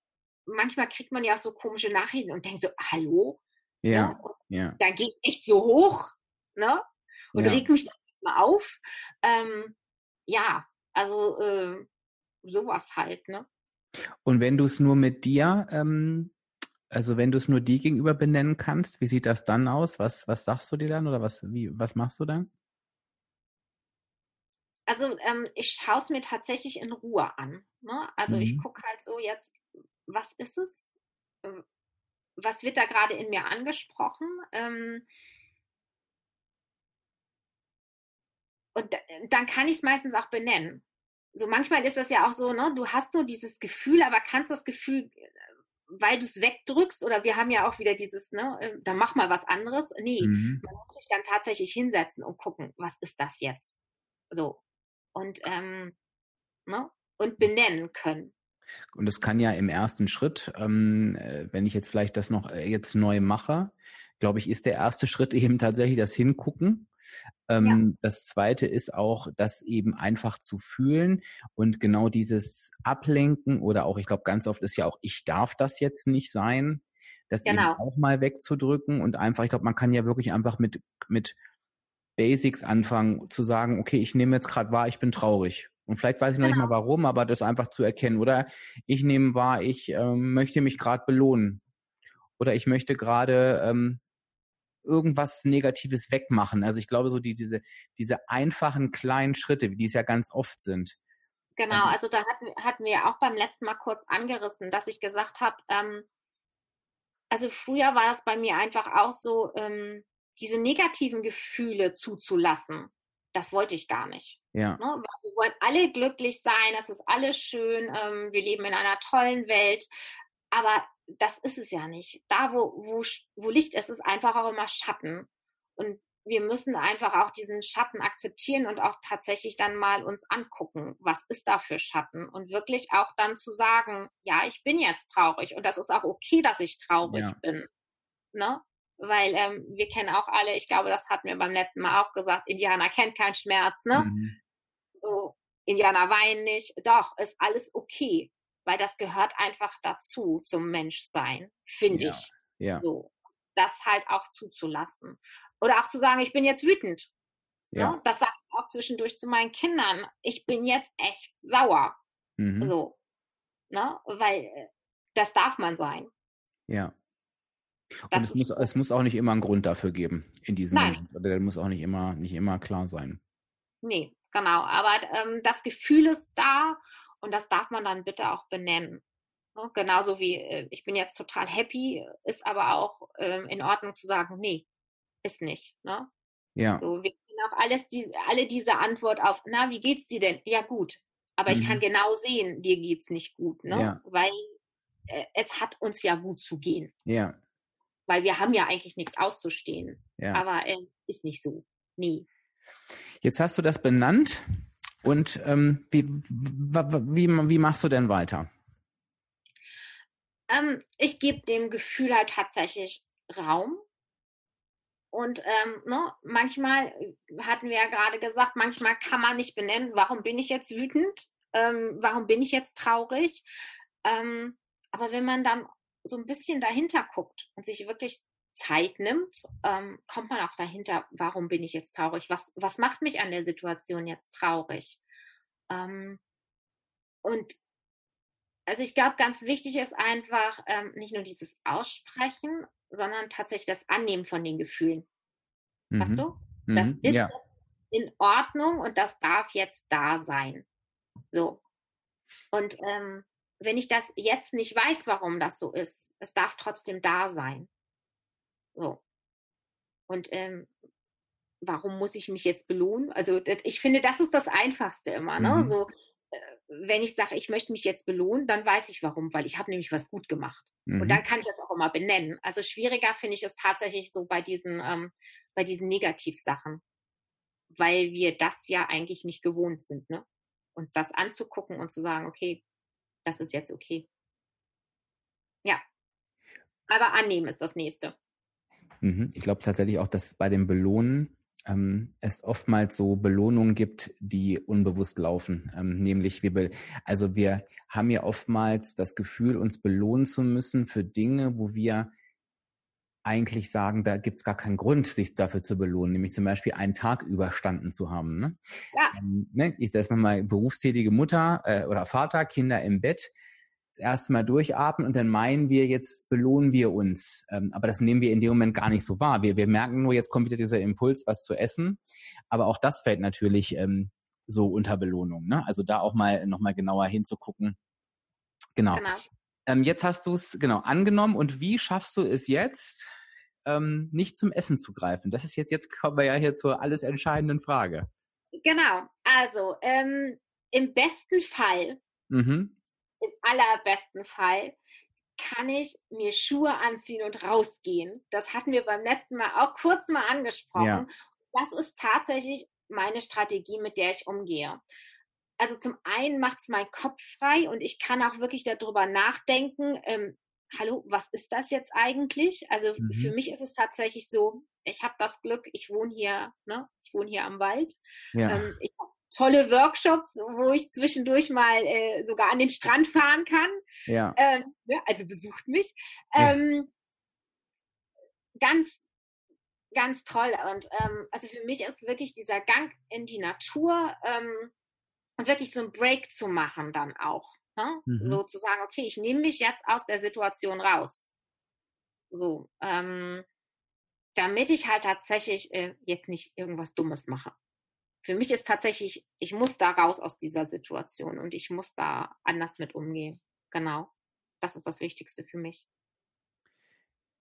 manchmal kriegt man ja auch so komische Nachrichten und denkt so, hallo? Ja. Ne? ja. Dann gehe ich echt so hoch ne? und ja. reg mich dann mal auf. Ähm, ja, also äh, sowas halt, ne? Und wenn du es nur mit dir, ähm, also wenn du es nur dir gegenüber benennen kannst, wie sieht das dann aus? Was, was sagst du dir dann oder was, wie, was machst du dann? Also ähm, ich schaue es mir tatsächlich in Ruhe an. Ne? Also mhm. ich gucke halt so jetzt, was ist es? Was wird da gerade in mir angesprochen? Ähm, Und dann kann ich es meistens auch benennen. So manchmal ist das ja auch so, ne, du hast nur dieses Gefühl, aber kannst das Gefühl, weil du es wegdrückst, oder wir haben ja auch wieder dieses, ne, äh, dann mach mal was anderes. Nee, mhm. man muss sich dann tatsächlich hinsetzen und gucken, was ist das jetzt? So. Und, ähm, ne, und benennen können. Und das kann ja im ersten Schritt, ähm, äh, wenn ich jetzt vielleicht das noch äh, jetzt neu mache, glaube ich, ist der erste Schritt eben tatsächlich das Hingucken. Ähm, ja. Das zweite ist auch, das eben einfach zu fühlen und genau dieses Ablenken oder auch, ich glaube, ganz oft ist ja auch, ich darf das jetzt nicht sein, das genau. eben auch mal wegzudrücken und einfach, ich glaube, man kann ja wirklich einfach mit, mit Basics anfangen, zu sagen, okay, ich nehme jetzt gerade wahr, ich bin traurig. Und vielleicht weiß ich noch genau. nicht mal warum, aber das einfach zu erkennen. Oder ich nehme wahr, ich ähm, möchte mich gerade belohnen. Oder ich möchte gerade ähm, irgendwas Negatives wegmachen. Also ich glaube, so die, diese, diese einfachen kleinen Schritte, die es ja ganz oft sind. Genau, ähm, also da hatten, hatten wir auch beim letzten Mal kurz angerissen, dass ich gesagt habe, ähm, also früher war es bei mir einfach auch so, ähm, diese negativen Gefühle zuzulassen. Das wollte ich gar nicht. Ja. Ne? Wir wollen alle glücklich sein, das ist alles schön, ähm, wir leben in einer tollen Welt. Aber das ist es ja nicht. Da, wo, wo, wo Licht ist, ist einfach auch immer Schatten. Und wir müssen einfach auch diesen Schatten akzeptieren und auch tatsächlich dann mal uns angucken, was ist da für Schatten und wirklich auch dann zu sagen, ja, ich bin jetzt traurig und das ist auch okay, dass ich traurig ja. bin. Ne? Weil ähm, wir kennen auch alle, ich glaube, das hatten wir beim letzten Mal auch gesagt, Indianer kennt keinen Schmerz, ne? Mhm. So, Indianer weinen nicht. Doch, ist alles okay weil das gehört einfach dazu zum Menschsein, finde ja, ich. Ja. So, das halt auch zuzulassen. Oder auch zu sagen, ich bin jetzt wütend. Ja. Ne? Das sage ich auch zwischendurch zu meinen Kindern. Ich bin jetzt echt sauer. Mhm. So. Ne? Weil äh, das darf man sein. Ja. Und es muss, es muss auch nicht immer einen Grund dafür geben in diesem Nein. Moment. Der muss auch nicht immer, nicht immer klar sein. Nee, genau. Aber ähm, das Gefühl ist da und das darf man dann bitte auch benennen. Ne? Genauso wie äh, ich bin jetzt total happy, ist aber auch ähm, in Ordnung zu sagen, nee, ist nicht. Ne? Ja. So, wir kennen auch alles die, alle diese Antwort auf, na, wie geht's dir denn? Ja, gut. Aber mhm. ich kann mhm. genau sehen, dir geht's nicht gut, ne? Ja. Weil äh, es hat uns ja gut zu gehen. Ja. Weil wir haben ja eigentlich nichts auszustehen. Ja. Aber äh, ist nicht so. Nie. Jetzt hast du das benannt. Und ähm, wie, wie, wie machst du denn weiter? Ähm, ich gebe dem Gefühl halt tatsächlich Raum. Und ähm, ne, manchmal hatten wir ja gerade gesagt, manchmal kann man nicht benennen, warum bin ich jetzt wütend, ähm, warum bin ich jetzt traurig. Ähm, aber wenn man dann so ein bisschen dahinter guckt und sich wirklich Zeit nimmt, ähm, kommt man auch dahinter, warum bin ich jetzt traurig? Was, was macht mich an der Situation jetzt traurig? Ähm, und also ich glaube, ganz wichtig ist einfach ähm, nicht nur dieses Aussprechen, sondern tatsächlich das Annehmen von den Gefühlen. Mhm. Weißt du? Das mhm. ist ja. in Ordnung und das darf jetzt da sein. So. Und ähm, wenn ich das jetzt nicht weiß, warum das so ist, es darf trotzdem da sein. So. Und ähm, warum muss ich mich jetzt belohnen? Also ich finde, das ist das Einfachste immer. Ne? Mhm. So, äh, wenn ich sage, ich möchte mich jetzt belohnen, dann weiß ich warum, weil ich habe nämlich was gut gemacht. Mhm. Und dann kann ich das auch immer benennen. Also schwieriger finde ich es tatsächlich so bei diesen, ähm, bei diesen Negativsachen, weil wir das ja eigentlich nicht gewohnt sind, ne? uns das anzugucken und zu sagen, okay, das ist jetzt okay. Ja. Aber annehmen ist das nächste. Mhm. Ich glaube tatsächlich auch, dass bei dem Belohnen ähm, es oftmals so Belohnungen gibt, die unbewusst laufen. Ähm, nämlich wir, also wir haben ja oftmals das Gefühl, uns belohnen zu müssen für Dinge, wo wir eigentlich sagen, da gibt es gar keinen Grund, sich dafür zu belohnen, nämlich zum Beispiel einen Tag überstanden zu haben. Ne? Ja. Ähm, ne? Ich sage mal, berufstätige Mutter äh, oder Vater, Kinder im Bett, das erste Mal durchatmen und dann meinen wir, jetzt belohnen wir uns. Ähm, aber das nehmen wir in dem Moment gar nicht so wahr. Wir, wir merken nur, jetzt kommt wieder dieser Impuls, was zu essen. Aber auch das fällt natürlich ähm, so unter Belohnung. Ne? Also da auch mal nochmal genauer hinzugucken. Genau. genau. Ähm, jetzt hast du es genau angenommen und wie schaffst du es jetzt, ähm, nicht zum Essen zu greifen? Das ist jetzt, jetzt kommen wir ja hier zur alles entscheidenden Frage. Genau, also ähm, im besten Fall, mhm. im allerbesten Fall, kann ich mir Schuhe anziehen und rausgehen. Das hatten wir beim letzten Mal auch kurz mal angesprochen. Ja. Das ist tatsächlich meine Strategie, mit der ich umgehe. Also zum einen macht es meinen Kopf frei und ich kann auch wirklich darüber nachdenken, ähm, hallo, was ist das jetzt eigentlich? Also mhm. für mich ist es tatsächlich so, ich habe das Glück, ich wohne hier, ne, ich wohne hier am Wald. Ja. Ähm, ich habe tolle Workshops, wo ich zwischendurch mal äh, sogar an den Strand fahren kann. Ja. Ähm, ja also besucht mich. Ähm, ganz, ganz toll. Und ähm, also für mich ist wirklich dieser Gang in die Natur ähm, und wirklich so ein Break zu machen dann auch. Ne? Mhm. So zu sagen, okay, ich nehme mich jetzt aus der Situation raus. So, ähm, damit ich halt tatsächlich äh, jetzt nicht irgendwas Dummes mache. Für mich ist tatsächlich, ich muss da raus aus dieser Situation und ich muss da anders mit umgehen. Genau. Das ist das Wichtigste für mich.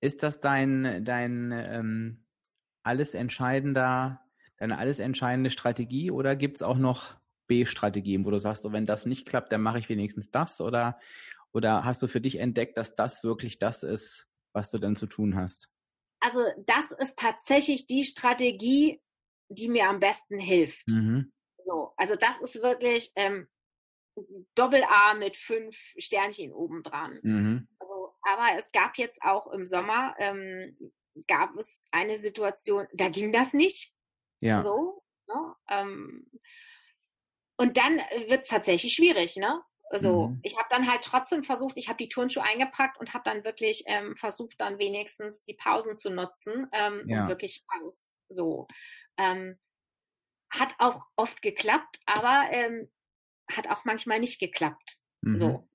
Ist das dein, dein ähm, alles entscheidender, deine alles entscheidende Strategie oder gibt es auch noch B-Strategien, wo du sagst, so, wenn das nicht klappt, dann mache ich wenigstens das? Oder, oder hast du für dich entdeckt, dass das wirklich das ist, was du dann zu tun hast? Also das ist tatsächlich die Strategie, die mir am besten hilft. Mhm. So, also das ist wirklich ähm, Doppel-A mit fünf Sternchen obendran. Mhm. Also, aber es gab jetzt auch im Sommer, ähm, gab es eine Situation, da ging das nicht. Ja. So, ne? ähm, und dann äh, wird es tatsächlich schwierig, ne? Also mhm. ich habe dann halt trotzdem versucht, ich habe die Turnschuhe eingepackt und habe dann wirklich ähm, versucht, dann wenigstens die Pausen zu nutzen ähm, ja. und wirklich aus. So ähm, hat auch oft geklappt, aber ähm, hat auch manchmal nicht geklappt. Mhm. So,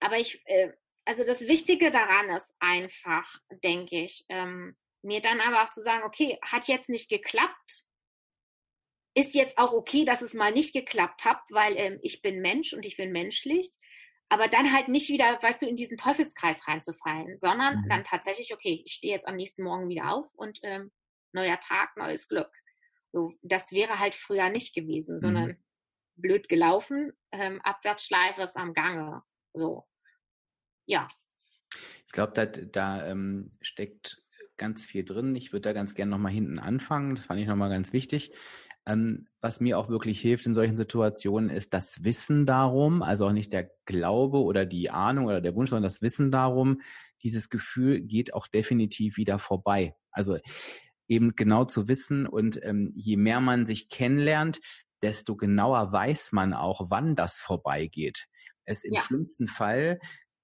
aber ich, äh, also das Wichtige daran ist einfach, denke ich, ähm, mir dann aber auch zu sagen, okay, hat jetzt nicht geklappt, ist jetzt auch okay, dass es mal nicht geklappt hat, weil ähm, ich bin Mensch und ich bin menschlich. Aber dann halt nicht wieder, weißt du, in diesen Teufelskreis reinzufallen, sondern mhm. dann tatsächlich, okay, ich stehe jetzt am nächsten Morgen wieder auf und ähm, neuer Tag, neues Glück. So, das wäre halt früher nicht gewesen, sondern mhm. blöd gelaufen, ähm, Abwärtsschleife ist am Gange. So, ja. Ich glaube, da, da ähm, steckt ganz viel drin. Ich würde da ganz gerne nochmal hinten anfangen. Das fand ich nochmal ganz wichtig. Ähm, was mir auch wirklich hilft in solchen Situationen, ist das Wissen darum, also auch nicht der Glaube oder die Ahnung oder der Wunsch, sondern das Wissen darum, dieses Gefühl geht auch definitiv wieder vorbei. Also eben genau zu wissen und ähm, je mehr man sich kennenlernt, desto genauer weiß man auch, wann das vorbeigeht. Es im ja. schlimmsten Fall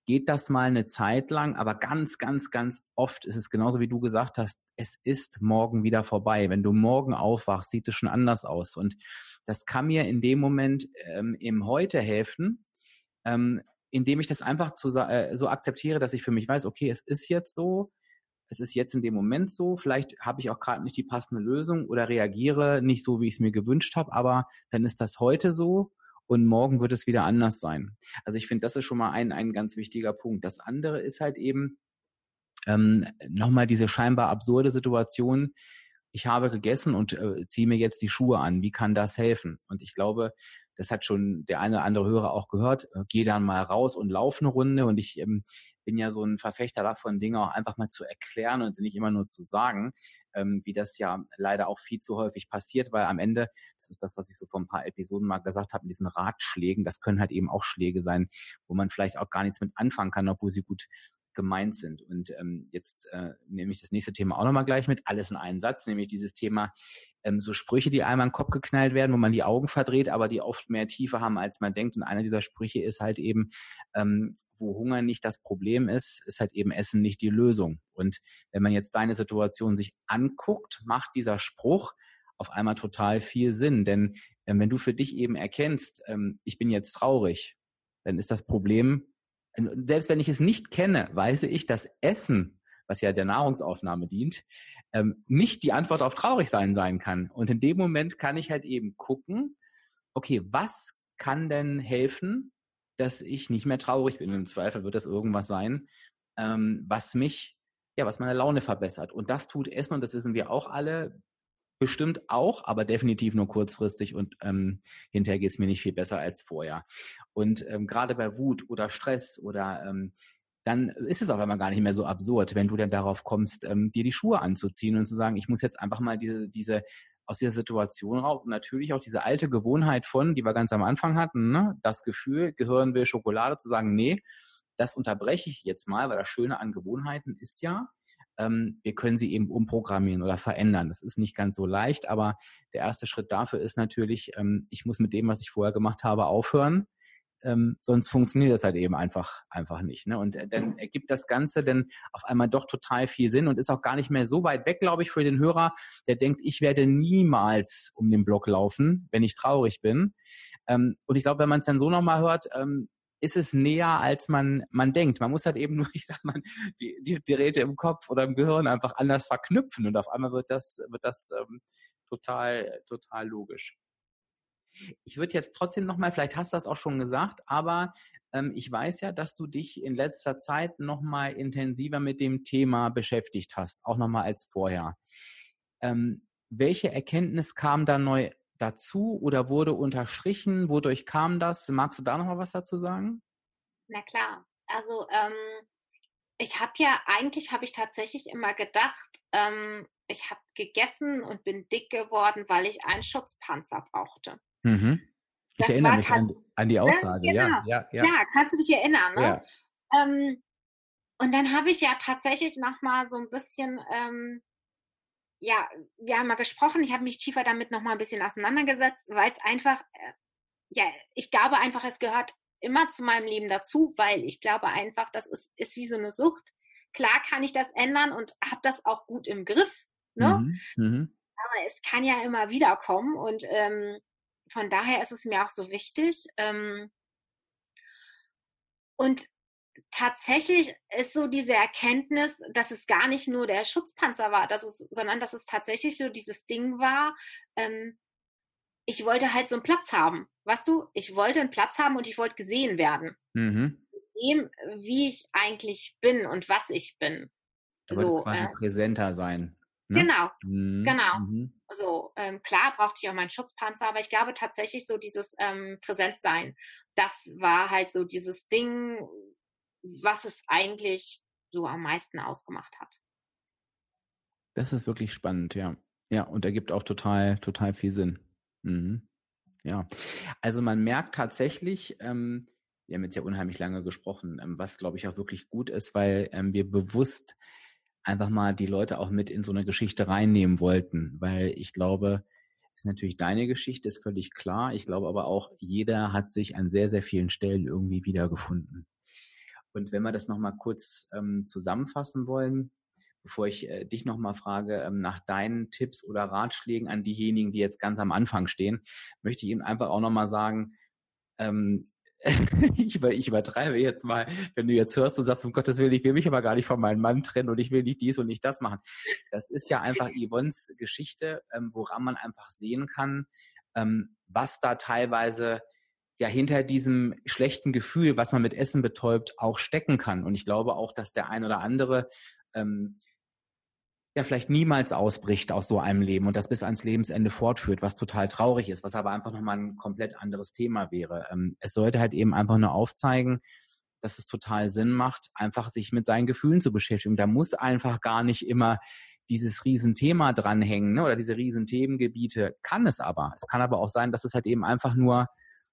geht das mal eine Zeit lang, aber ganz, ganz, ganz oft ist es genauso wie du gesagt hast, es ist morgen wieder vorbei. Wenn du morgen aufwachst, sieht es schon anders aus. Und das kann mir in dem Moment ähm, im Heute helfen, ähm, indem ich das einfach zu, äh, so akzeptiere, dass ich für mich weiß, okay, es ist jetzt so, es ist jetzt in dem Moment so, vielleicht habe ich auch gerade nicht die passende Lösung oder reagiere nicht so, wie ich es mir gewünscht habe, aber dann ist das heute so und morgen wird es wieder anders sein. Also ich finde, das ist schon mal ein, ein ganz wichtiger Punkt. Das andere ist halt eben ähm, nochmal diese scheinbar absurde Situation, ich habe gegessen und äh, ziehe mir jetzt die Schuhe an. Wie kann das helfen? Und ich glaube, das hat schon der eine oder andere Hörer auch gehört. Äh, geh dann mal raus und lauf eine Runde. Und ich ähm, bin ja so ein Verfechter davon, Dinge auch einfach mal zu erklären und sie nicht immer nur zu sagen ähm, wie das ja leider auch viel zu häufig passiert, weil am Ende, das ist das, was ich so vor ein paar Episoden mal gesagt habe, mit diesen Ratschlägen, das können halt eben auch Schläge sein, wo man vielleicht auch gar nichts mit anfangen kann, obwohl sie gut gemeint sind. Und ähm, jetzt äh, nehme ich das nächste Thema auch nochmal gleich mit, alles in einen Satz, nämlich dieses Thema ähm, so Sprüche, die einmal in den Kopf geknallt werden, wo man die Augen verdreht, aber die oft mehr Tiefe haben, als man denkt. Und einer dieser Sprüche ist halt eben, ähm, wo Hunger nicht das Problem ist, ist halt eben Essen nicht die Lösung. Und wenn man jetzt deine Situation sich anguckt, macht dieser Spruch auf einmal total viel Sinn. Denn ähm, wenn du für dich eben erkennst, ähm, ich bin jetzt traurig, dann ist das Problem, selbst wenn ich es nicht kenne, weiß ich, dass Essen, was ja der Nahrungsaufnahme dient, ähm, nicht die Antwort auf traurig sein sein kann. Und in dem Moment kann ich halt eben gucken, okay, was kann denn helfen, dass ich nicht mehr traurig bin? Im Zweifel wird das irgendwas sein, ähm, was mich, ja, was meine Laune verbessert. Und das tut Essen, und das wissen wir auch alle, bestimmt auch, aber definitiv nur kurzfristig und ähm, hinterher geht es mir nicht viel besser als vorher. Und ähm, gerade bei Wut oder Stress oder ähm, dann ist es auf einmal gar nicht mehr so absurd, wenn du dann darauf kommst, ähm, dir die Schuhe anzuziehen und zu sagen, ich muss jetzt einfach mal diese, diese aus dieser Situation raus und natürlich auch diese alte Gewohnheit von, die wir ganz am Anfang hatten, ne? das Gefühl, Gehirn will Schokolade, zu sagen, nee, das unterbreche ich jetzt mal, weil das Schöne an Gewohnheiten ist ja, ähm, wir können sie eben umprogrammieren oder verändern. Das ist nicht ganz so leicht, aber der erste Schritt dafür ist natürlich, ähm, ich muss mit dem, was ich vorher gemacht habe, aufhören ähm, sonst funktioniert das halt eben einfach, einfach nicht. Ne? Und äh, dann ergibt das Ganze dann auf einmal doch total viel Sinn und ist auch gar nicht mehr so weit weg, glaube ich, für den Hörer, der denkt, ich werde niemals um den Block laufen, wenn ich traurig bin. Ähm, und ich glaube, wenn man es dann so nochmal hört, ähm, ist es näher, als man, man denkt. Man muss halt eben nur, ich sag mal, die, die Geräte im Kopf oder im Gehirn einfach anders verknüpfen und auf einmal wird das, wird das ähm, total, total logisch. Ich würde jetzt trotzdem nochmal, vielleicht hast du das auch schon gesagt, aber ähm, ich weiß ja, dass du dich in letzter Zeit nochmal intensiver mit dem Thema beschäftigt hast, auch nochmal als vorher. Ähm, welche Erkenntnis kam da neu dazu oder wurde unterstrichen? Wodurch kam das? Magst du da nochmal was dazu sagen? Na klar. Also ähm, ich habe ja, eigentlich habe ich tatsächlich immer gedacht, ähm, ich habe gegessen und bin dick geworden, weil ich einen Schutzpanzer brauchte. Mhm. Ich das erinnere mich an, an, die Aussage, genau. ja, ja, ja. Ja, kannst du dich erinnern, ne? Ja. Ähm, und dann habe ich ja tatsächlich nochmal so ein bisschen, ähm, ja, wir haben mal gesprochen, ich habe mich tiefer damit nochmal ein bisschen auseinandergesetzt, weil es einfach, äh, ja, ich glaube einfach, es gehört immer zu meinem Leben dazu, weil ich glaube einfach, das ist, ist wie so eine Sucht. Klar kann ich das ändern und habe das auch gut im Griff, ne? Mhm, mhm. Aber es kann ja immer wieder kommen und ähm, von daher ist es mir auch so wichtig. Ähm, und tatsächlich ist so diese Erkenntnis, dass es gar nicht nur der Schutzpanzer war, dass es, sondern dass es tatsächlich so dieses Ding war, ähm, ich wollte halt so einen Platz haben. Weißt du, ich wollte einen Platz haben und ich wollte gesehen werden. Mhm. Dem, wie ich eigentlich bin und was ich bin. Du wolltest so, quasi äh, präsenter sein. Ne? Genau, mhm. genau. Mhm. So, ähm, klar brauchte ich auch meinen Schutzpanzer, aber ich glaube tatsächlich so dieses ähm, Präsentsein, das war halt so dieses Ding, was es eigentlich so am meisten ausgemacht hat. Das ist wirklich spannend, ja. Ja, und ergibt auch total, total viel Sinn. Mhm. Ja, also man merkt tatsächlich, ähm, wir haben jetzt ja unheimlich lange gesprochen, ähm, was glaube ich auch wirklich gut ist, weil ähm, wir bewusst einfach mal die Leute auch mit in so eine Geschichte reinnehmen wollten, weil ich glaube, ist natürlich deine Geschichte, ist völlig klar. Ich glaube aber auch, jeder hat sich an sehr, sehr vielen Stellen irgendwie wiedergefunden. Und wenn wir das nochmal kurz ähm, zusammenfassen wollen, bevor ich äh, dich nochmal frage, ähm, nach deinen Tipps oder Ratschlägen an diejenigen, die jetzt ganz am Anfang stehen, möchte ich Ihnen einfach auch nochmal sagen, ähm, ich, ich übertreibe jetzt mal, wenn du jetzt hörst und sagst, um Gottes Willen, ich will mich aber gar nicht von meinem Mann trennen und ich will nicht dies und nicht das machen. Das ist ja einfach Yvonnes Geschichte, ähm, woran man einfach sehen kann, ähm, was da teilweise ja hinter diesem schlechten Gefühl, was man mit Essen betäubt, auch stecken kann. Und ich glaube auch, dass der ein oder andere ähm, ja vielleicht niemals ausbricht aus so einem Leben und das bis ans Lebensende fortführt, was total traurig ist, was aber einfach nochmal ein komplett anderes Thema wäre. Ähm, es sollte halt eben einfach nur aufzeigen, dass es total Sinn macht, einfach sich mit seinen Gefühlen zu beschäftigen. Da muss einfach gar nicht immer dieses Riesenthema dranhängen ne, oder diese Riesenthemengebiete. Kann es aber. Es kann aber auch sein, dass es halt eben einfach nur,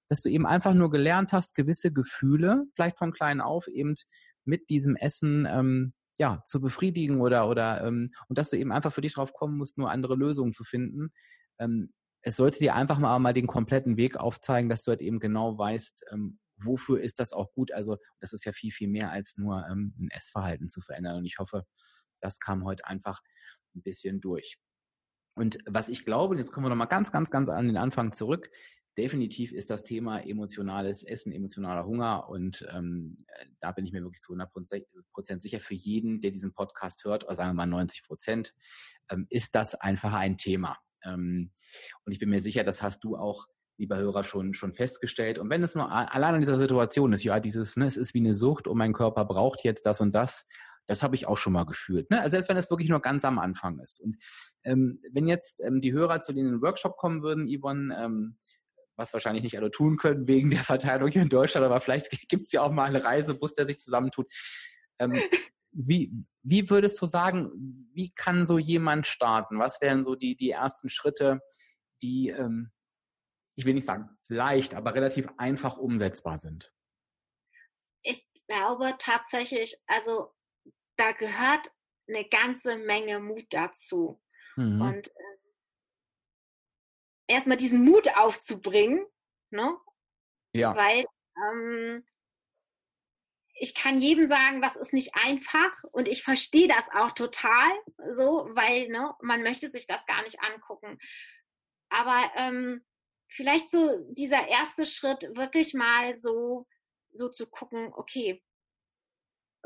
dass du eben einfach nur gelernt hast, gewisse Gefühle, vielleicht von klein auf, eben mit diesem Essen ähm, ja, zu befriedigen oder, oder ähm, und dass du eben einfach für dich drauf kommen musst, nur andere Lösungen zu finden. Ähm, es sollte dir einfach mal, mal den kompletten Weg aufzeigen, dass du halt eben genau weißt, ähm, wofür ist das auch gut. Also das ist ja viel, viel mehr als nur ähm, ein Essverhalten zu verändern. Und ich hoffe, das kam heute einfach ein bisschen durch. Und was ich glaube, jetzt kommen wir nochmal ganz, ganz, ganz an den Anfang zurück, definitiv ist das Thema emotionales Essen, emotionaler Hunger und ähm, da bin ich mir wirklich zu 100 Prozent sicher, für jeden, der diesen Podcast hört, oder sagen wir mal 90 Prozent, ähm, ist das einfach ein Thema. Ähm, und ich bin mir sicher, das hast du auch, lieber Hörer, schon, schon festgestellt. Und wenn es nur allein in dieser Situation ist, ja, dieses, ne, es ist wie eine Sucht und mein Körper braucht jetzt das und das, das habe ich auch schon mal gefühlt. Ne? Also selbst wenn es wirklich nur ganz am Anfang ist. Und ähm, wenn jetzt ähm, die Hörer zu denen in den Workshop kommen würden, Yvonne, ähm, was wahrscheinlich nicht alle tun können wegen der Verteilung hier in Deutschland, aber vielleicht gibt es ja auch mal einen Reisebus, der sich zusammentut. Ähm, wie, wie würdest du sagen, wie kann so jemand starten? Was wären so die, die ersten Schritte, die, ähm, ich will nicht sagen leicht, aber relativ einfach umsetzbar sind? Ich glaube tatsächlich, also da gehört eine ganze Menge Mut dazu. Mhm. Und äh, erstmal diesen Mut aufzubringen, ne? Ja. Weil ähm, ich kann jedem sagen, das ist nicht einfach und ich verstehe das auch total so, weil ne, man möchte sich das gar nicht angucken. Aber ähm, vielleicht so dieser erste Schritt, wirklich mal so, so zu gucken, okay,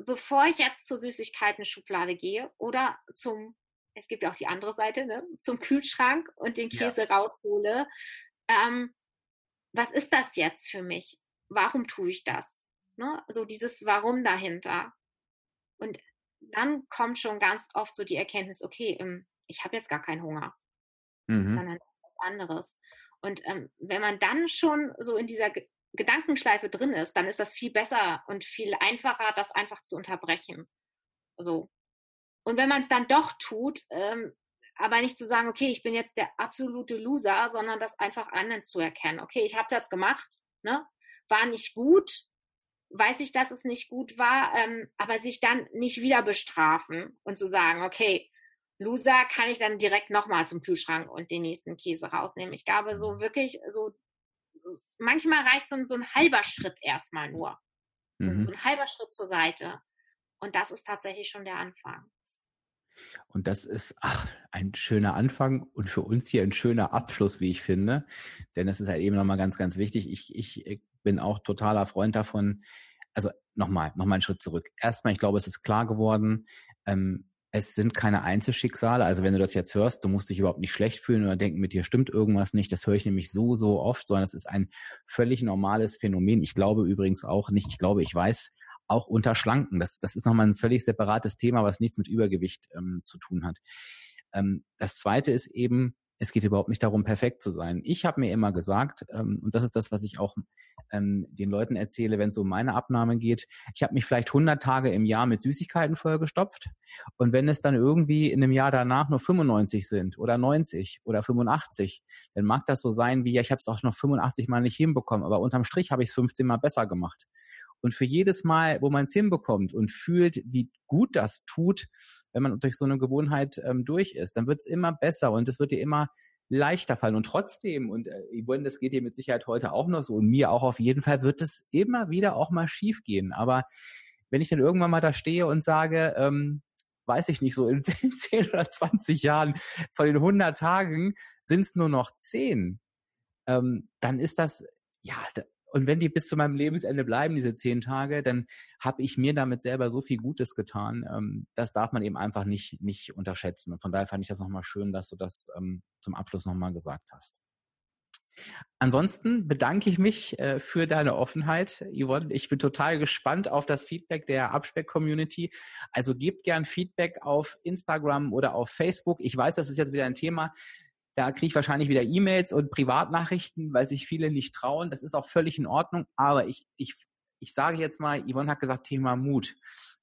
bevor ich jetzt zur Süßigkeiten-Schublade gehe oder zum es gibt ja auch die andere Seite, ne, zum Kühlschrank und den Käse ja. raushole. Ähm, was ist das jetzt für mich? Warum tue ich das? Ne? So dieses Warum dahinter. Und dann kommt schon ganz oft so die Erkenntnis, okay, ähm, ich habe jetzt gar keinen Hunger, mhm. sondern was anderes. Und ähm, wenn man dann schon so in dieser G Gedankenschleife drin ist, dann ist das viel besser und viel einfacher, das einfach zu unterbrechen. So. Und wenn man es dann doch tut, ähm, aber nicht zu sagen, okay, ich bin jetzt der absolute Loser, sondern das einfach anderen zu erkennen. Okay, ich habe das gemacht, ne? war nicht gut, weiß ich, dass es nicht gut war, ähm, aber sich dann nicht wieder bestrafen und zu sagen, okay, Loser kann ich dann direkt nochmal zum Kühlschrank und den nächsten Käse rausnehmen. Ich glaube, so wirklich, so manchmal reicht so, so ein halber Schritt erstmal nur. Mhm. So ein halber Schritt zur Seite. Und das ist tatsächlich schon der Anfang. Und das ist ach, ein schöner Anfang und für uns hier ein schöner Abschluss, wie ich finde. Denn das ist halt eben nochmal ganz, ganz wichtig. Ich, ich bin auch totaler Freund davon. Also nochmal, nochmal einen Schritt zurück. Erstmal, ich glaube, es ist klar geworden, ähm, es sind keine Einzelschicksale. Also wenn du das jetzt hörst, du musst dich überhaupt nicht schlecht fühlen oder denken, mit dir stimmt irgendwas nicht. Das höre ich nämlich so, so oft, sondern es ist ein völlig normales Phänomen. Ich glaube übrigens auch nicht, ich glaube, ich weiß, auch unter Schlanken. Das, das ist nochmal ein völlig separates Thema, was nichts mit Übergewicht ähm, zu tun hat. Ähm, das Zweite ist eben, es geht überhaupt nicht darum, perfekt zu sein. Ich habe mir immer gesagt, ähm, und das ist das, was ich auch ähm, den Leuten erzähle, wenn es um meine Abnahme geht, ich habe mich vielleicht 100 Tage im Jahr mit Süßigkeiten vollgestopft und wenn es dann irgendwie in einem Jahr danach nur 95 sind oder 90 oder 85, dann mag das so sein wie, ja, ich habe es auch noch 85 Mal nicht hinbekommen, aber unterm Strich habe ich es 15 Mal besser gemacht. Und für jedes Mal, wo man es hinbekommt und fühlt, wie gut das tut, wenn man durch so eine Gewohnheit ähm, durch ist, dann wird es immer besser und es wird dir immer leichter fallen. Und trotzdem, und äh, Yvonne, das geht dir mit Sicherheit heute auch noch so und mir auch auf jeden Fall, wird es immer wieder auch mal schief gehen. Aber wenn ich dann irgendwann mal da stehe und sage, ähm, weiß ich nicht, so in 10 oder 20 Jahren von den 100 Tagen sind es nur noch 10, ähm, dann ist das, ja, und wenn die bis zu meinem Lebensende bleiben, diese 10 Tage, dann habe ich mir damit selber so viel Gutes getan. Ähm, das darf man eben einfach nicht, nicht unterschätzen. Und von daher fand ich das nochmal schön, dass du das ähm, zum Abschluss nochmal gesagt hast. Ansonsten bedanke ich mich äh, für deine Offenheit, Yvonne. Ich bin total gespannt auf das Feedback der Abspeck-Community. Also gebt gern Feedback auf Instagram oder auf Facebook. Ich weiß, das ist jetzt wieder ein Thema. Da kriege ich wahrscheinlich wieder E-Mails und Privatnachrichten, weil sich viele nicht trauen. Das ist auch völlig in Ordnung. Aber ich, ich, ich sage jetzt mal, Yvonne hat gesagt, Thema Mut.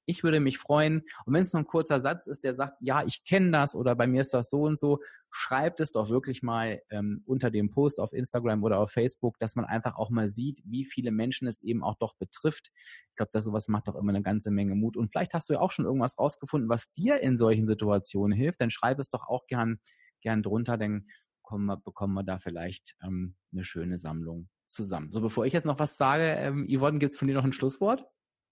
Ich würde mich freuen. Und wenn es nur ein kurzer Satz ist, der sagt, ja, ich kenne das oder bei mir ist das so und so, schreibt es doch wirklich mal ähm, unter dem Post auf Instagram oder auf Facebook, dass man einfach auch mal sieht, wie viele Menschen es eben auch doch betrifft. Ich glaube, das sowas macht doch immer eine ganze Menge Mut. Und vielleicht hast du ja auch schon irgendwas rausgefunden, was dir in solchen Situationen hilft. Dann schreib es doch auch gern, gern drunter, dann bekommen wir, bekommen wir da vielleicht ähm, eine schöne Sammlung zusammen. So, bevor ich jetzt noch was sage, ähm, Yvonne, gibt es von dir noch ein Schlusswort?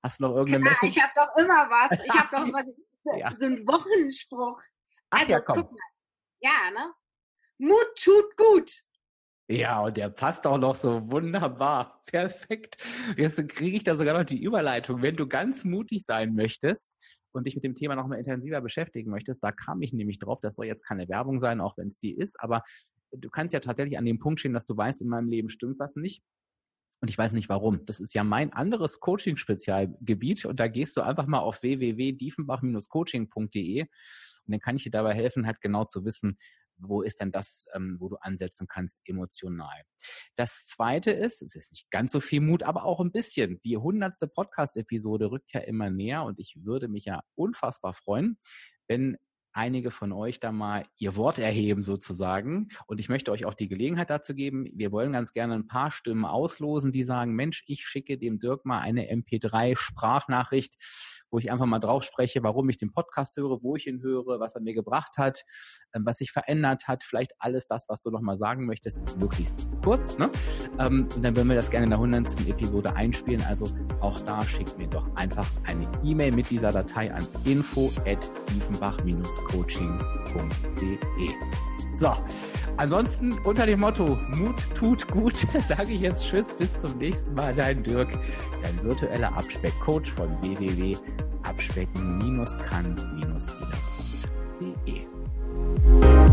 Hast du noch irgendeine Klar, Message? Ich habe doch immer was. Ich habe doch immer so, ja. so einen Wochenspruch. Ach, also, ja, komm. guck mal. Ja, ne? Mut tut gut. Ja, und der passt auch noch so wunderbar. Perfekt. Jetzt kriege ich da sogar noch die Überleitung. Wenn du ganz mutig sein möchtest und dich mit dem Thema noch mal intensiver beschäftigen möchtest, da kam ich nämlich drauf, das soll jetzt keine Werbung sein, auch wenn es die ist, aber du kannst ja tatsächlich an dem Punkt stehen, dass du weißt, in meinem Leben stimmt was nicht. Und ich weiß nicht warum. Das ist ja mein anderes Coaching-Spezialgebiet. Und da gehst du einfach mal auf www.diefenbach-coaching.de und dann kann ich dir dabei helfen, halt genau zu wissen, wo ist denn das, ähm, wo du ansetzen kannst, emotional. Das zweite ist, es ist nicht ganz so viel Mut, aber auch ein bisschen. Die hundertste Podcast-Episode rückt ja immer näher und ich würde mich ja unfassbar freuen, wenn einige von euch da mal ihr Wort erheben sozusagen. Und ich möchte euch auch die Gelegenheit dazu geben. Wir wollen ganz gerne ein paar Stimmen auslosen, die sagen, Mensch, ich schicke dem Dirk mal eine MP3 Sprachnachricht, wo ich einfach mal drauf spreche, warum ich den Podcast höre, wo ich ihn höre, was er mir gebracht hat, ähm, was sich verändert hat, vielleicht alles das, was du noch mal sagen möchtest, möglichst kurz. Ne? Ähm, und dann würden wir das gerne in der hundertsten Episode einspielen. Also auch da schickt mir doch einfach eine E-Mail mit dieser Datei an info at coaching.de. So, ansonsten unter dem Motto Mut tut gut, sage ich jetzt Tschüss, bis zum nächsten Mal, dein Dirk, dein virtueller Abspeckcoach von www.abspecken-kann-jeder.de.